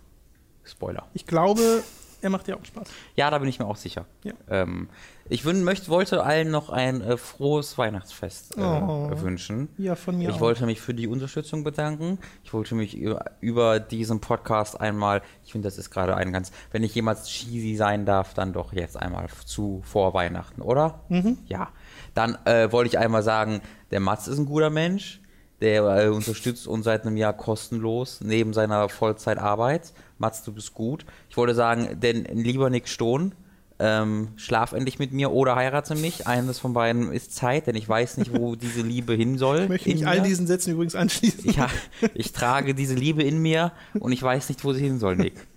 Spoiler. Ich glaube, er macht dir auch Spaß. Ja, da bin ich mir auch sicher. Ja. Ähm, ich möchte, wollte allen noch ein äh, frohes Weihnachtsfest äh, Oh. wünschen. Ja, von mir Ich auch. wollte mich für die Unterstützung bedanken. Ich wollte mich über, über diesen Podcast einmal, ich finde, das ist gerade ein ganz, wenn ich jemals cheesy sein darf, dann doch jetzt einmal zu vor Weihnachten, oder? Mhm. Ja. Dann äh, wollte ich einmal sagen, der Mats ist ein guter Mensch. Der äh, unterstützt uns seit einem Jahr kostenlos neben seiner Vollzeitarbeit. Mats, du bist gut. Ich wollte sagen, denn lieber Nick Stohn, ähm, schlaf endlich mit mir oder heirate mich. Eines von beiden ist Zeit, denn ich weiß nicht, wo diese Liebe hin soll. Ich möchte mich all diesen Sätzen übrigens anschließen. Ja, ich trage diese Liebe in mir und ich weiß nicht, wo sie hin soll, Nick.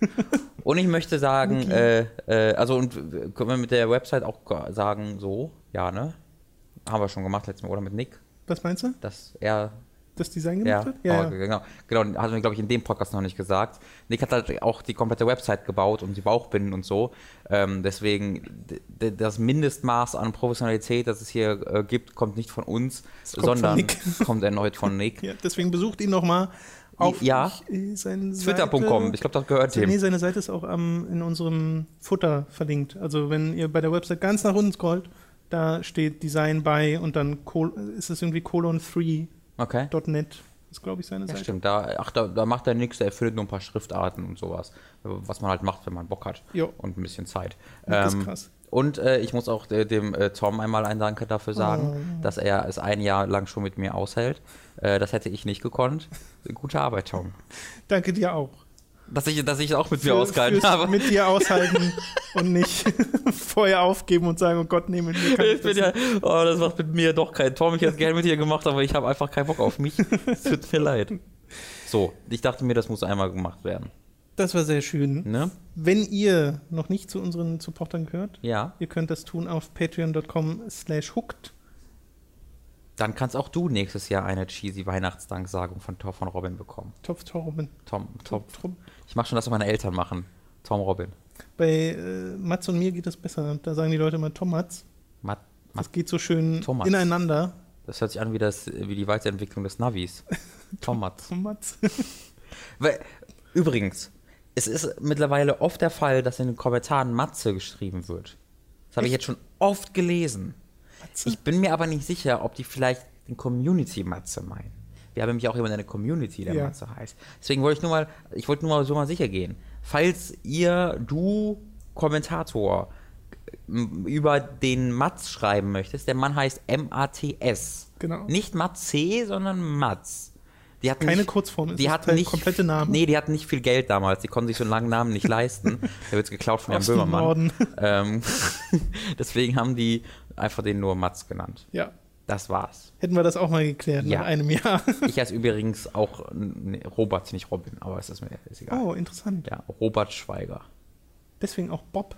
Und ich möchte sagen, äh, äh, also und äh, können wir mit der Website auch sagen, so, ja, ne? Haben wir schon gemacht letztes Mal, oder mit Nick, Was meinst du? dass er, Das Design ja, gemacht wird? oh, genau, genau, hat mir, glaube ich, in dem Podcast noch nicht gesagt. Nick hat halt auch die komplette Website gebaut und die Bauchbinden und so. Ähm, deswegen, das Mindestmaß an Professionalität, das es hier äh, gibt, kommt nicht von uns, kommt von sondern Nick. kommt erneut von Nick. Ja, deswegen besucht ihn noch mal auf Ja. äh, Twitter.com, ich glaube, das gehört Nee, dem. seine Seite ist auch am, in unserem Futter verlinkt. Also wenn ihr bei der Website ganz nach unten scrollt, da steht Design bei und dann ist es irgendwie colon3.net. Okay. ist, glaube ich, seine Ja, Seite. stimmt. Da, ach, da, da macht er nichts, er erfüllt nur ein paar Schriftarten und sowas. Was man halt macht, wenn man Bock hat. Jo. Und ein bisschen Zeit. Das ist Ähm, krass. Und äh, ich muss auch äh, dem äh, Tom einmal ein Danke dafür sagen, Oh. dass er es ein Jahr lang schon mit mir aushält. Äh, das hätte ich nicht gekonnt. Gute Arbeit, Tom. Danke dir auch. Dass ich, dass ich auch mit mir ausgehalten habe. Mit dir aushalten und nicht vorher aufgeben und sagen, oh Gott, nee, mit mir kann ich Ich das ja, oh, das macht mit mir doch kein Tom. Ich hätte es gerne mit dir gemacht, aber ich habe einfach keinen Bock auf mich. Es tut mir leid. So, ich dachte mir, das muss einmal gemacht werden. Das war sehr schön. Ne? Wenn ihr noch nicht zu unseren Supportern gehört, Ja. ihr könnt das tun auf patreon.com slash hooked. Dann kannst auch du nächstes Jahr eine cheesy Weihnachtsdanksagung von Tom von Robin bekommen. Topf Torben. Tom, Tom. Tom. Ich mache schon das, was meine Eltern machen. Tom Robin. Bei äh, Mats und mir geht das besser. Da sagen die Leute immer Tomats. Matt, Das geht so schön Tomats. ineinander. das hört sich an wie, das, wie die Weiterentwicklung des Navis. Tomat. Tomats. Weil, übrigens, es ist mittlerweile oft der Fall, dass in den Kommentaren Matze geschrieben wird. Das habe ich jetzt schon oft gelesen. Matze? Ich bin mir aber nicht sicher, ob die vielleicht den Community Matze meinen. Wir haben nämlich auch jemanden in der Community, der Ja. Matze heißt. Deswegen wollte ich nur mal, ich wollte nur mal so mal sicher gehen. Falls ihr, du Kommentator, m- über den Matz schreiben möchtest, der Mann heißt M-A-T-S. Genau. Nicht Matze, sondern Matz. Die hatten Keine nicht, Kurzform, Die hatten nicht, komplette Name. Nee, die hatten nicht viel Geld damals. Die konnten sich so einen langen Namen nicht leisten. Der wird geklaut von dem Böhmermann. Ähm, deswegen haben die einfach den nur Matz genannt. Ja. Das war's. Hätten wir das auch mal geklärt Ja. nach einem Jahr. Ich heiße übrigens auch nee, Robert, nicht Robin, aber es ist mir ist egal. Oh, interessant. Ja, Robert Schweiger. Deswegen auch Bob.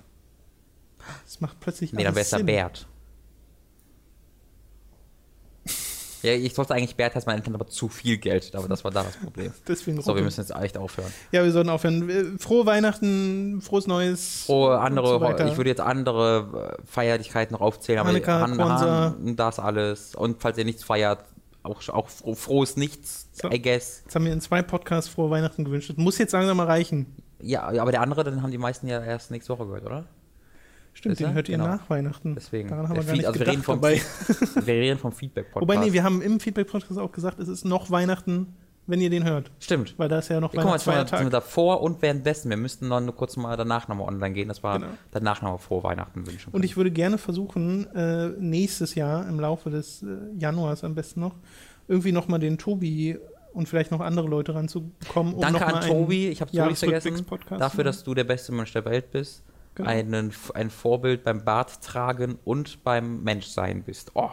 Das macht plötzlich Nee, dann wäre es der. Bert. Ja, ich sollte eigentlich Bert heißen, meine Eltern aber zu viel Geld, aber das war da das Problem. Deswegen So, wir müssen jetzt echt aufhören. Ja, wir sollten aufhören. Frohe Weihnachten, frohes Neues. Frohe andere, so ich würde jetzt andere äh, Feierlichkeiten noch aufzählen, aber Hanukkah, Han-. Han- das alles. Und falls ihr nichts feiert, auch, auch froh, frohes Nichts, So. I guess. Jetzt haben wir in zwei Podcasts frohe Weihnachten gewünscht. Das muss jetzt langsam mal reichen. Ja, aber der andere, den haben die meisten ja erst nächste Woche gehört, oder? Stimmt, den hört ihr Genau. nach Weihnachten. Deswegen. Daran haben wir Der gar nicht also wir reden vom, dabei. wir reden vom Feedback-Podcast. Wobei, nee, wir haben im Feedback-Podcast auch gesagt, es ist noch Weihnachten, wenn ihr den hört. Stimmt. Weil da ist ja noch Ja, guck mal, sind wir- wir Weihnachtsfeiertag. davor und währenddessen. Wir müssten noch nur kurz mal danach nochmal online gehen, dass wir Genau. danach nochmal frohe Weihnachten wünschen Und ich würde gerne versuchen, äh, nächstes Jahr im Laufe des äh, Januars am besten noch, irgendwie nochmal den Tobi und vielleicht noch andere Leute ranzukommen. Um Danke an Tobi, ich habe Tobi vergessen, dafür, dass du der beste Mensch der Welt bist, Genau. einen, ein Vorbild beim Bart tragen und beim Menschsein bist. Oh,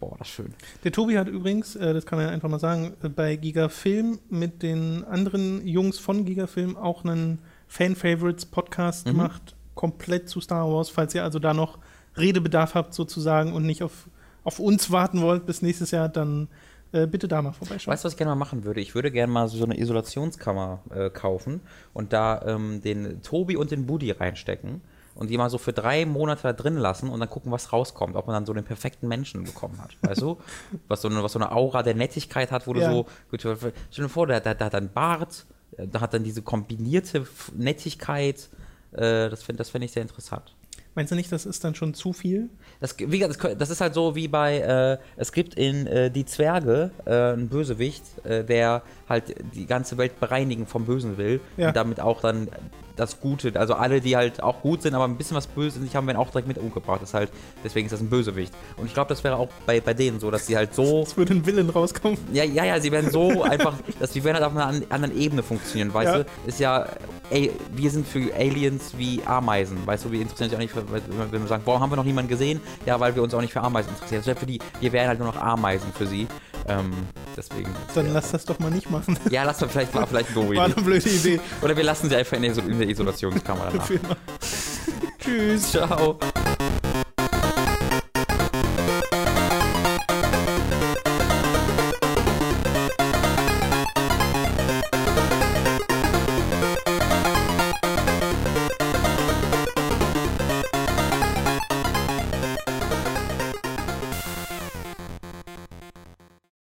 boah, das ist schön. Der Tobi hat übrigens, äh, das kann man ja einfach mal sagen, bei Gigafilm mit den anderen Jungs von Gigafilm auch einen Fan-Favorites-Podcast Mhm. gemacht, komplett zu Star Wars, falls ihr also da noch Redebedarf habt sozusagen und nicht auf, auf uns warten wollt bis nächstes Jahr, dann äh, bitte da mal vorbeischauen. Weißt du, was ich gerne mal machen würde? Ich würde gerne mal so eine Isolationskammer äh, kaufen und da ähm, den Tobi und den Budi reinstecken und die mal so für drei Monate da drin lassen und dann gucken, was rauskommt, ob man dann so den perfekten Menschen bekommen hat. Weißt du? Was so eine, was so eine Aura der Nettigkeit hat, wo du Ja. so, gut, stell dir vor, der, der, der hat einen Bart, äh, da hat dann diese kombinierte Nettigkeit. Äh, das finde das find ich sehr interessant. Meinst du nicht, das ist dann schon zu viel? Das, wie das das ist halt so wie bei, äh, es gibt in äh, Die Zwerge äh, einen Bösewicht, äh, der halt die ganze Welt bereinigen vom Bösen will Ja. und damit auch dann das Gute, also alle, die halt auch gut sind, aber ein bisschen was Böses in sich haben, werden auch direkt mit umgebracht. Das halt, deswegen ist das ein Bösewicht. Und ich glaube, das wäre auch bei, bei denen so, dass sie halt so, Es würde ein Willen rauskommen. ja, ja, ja, sie werden so einfach, dass die werden halt auf einer an- anderen Ebene funktionieren, weißt Ja. du? Ist ja, ey, wir sind für Aliens wie Ameisen, weißt du, wir interessieren uns auch nicht für, wenn wir sagen, warum haben wir noch niemanden gesehen? Ja, weil wir uns auch nicht für Ameisen interessieren. Das wäre für die, wir wären halt nur noch Ameisen für sie. Ähm, deswegen. Dann lass das doch mal nicht machen. Ja, lass mal vielleicht, war vielleicht eine War eine blöde Idee. Oder wir lassen sie einfach in der, Isolationskammer danach. Immer. Tschüss. Ciao.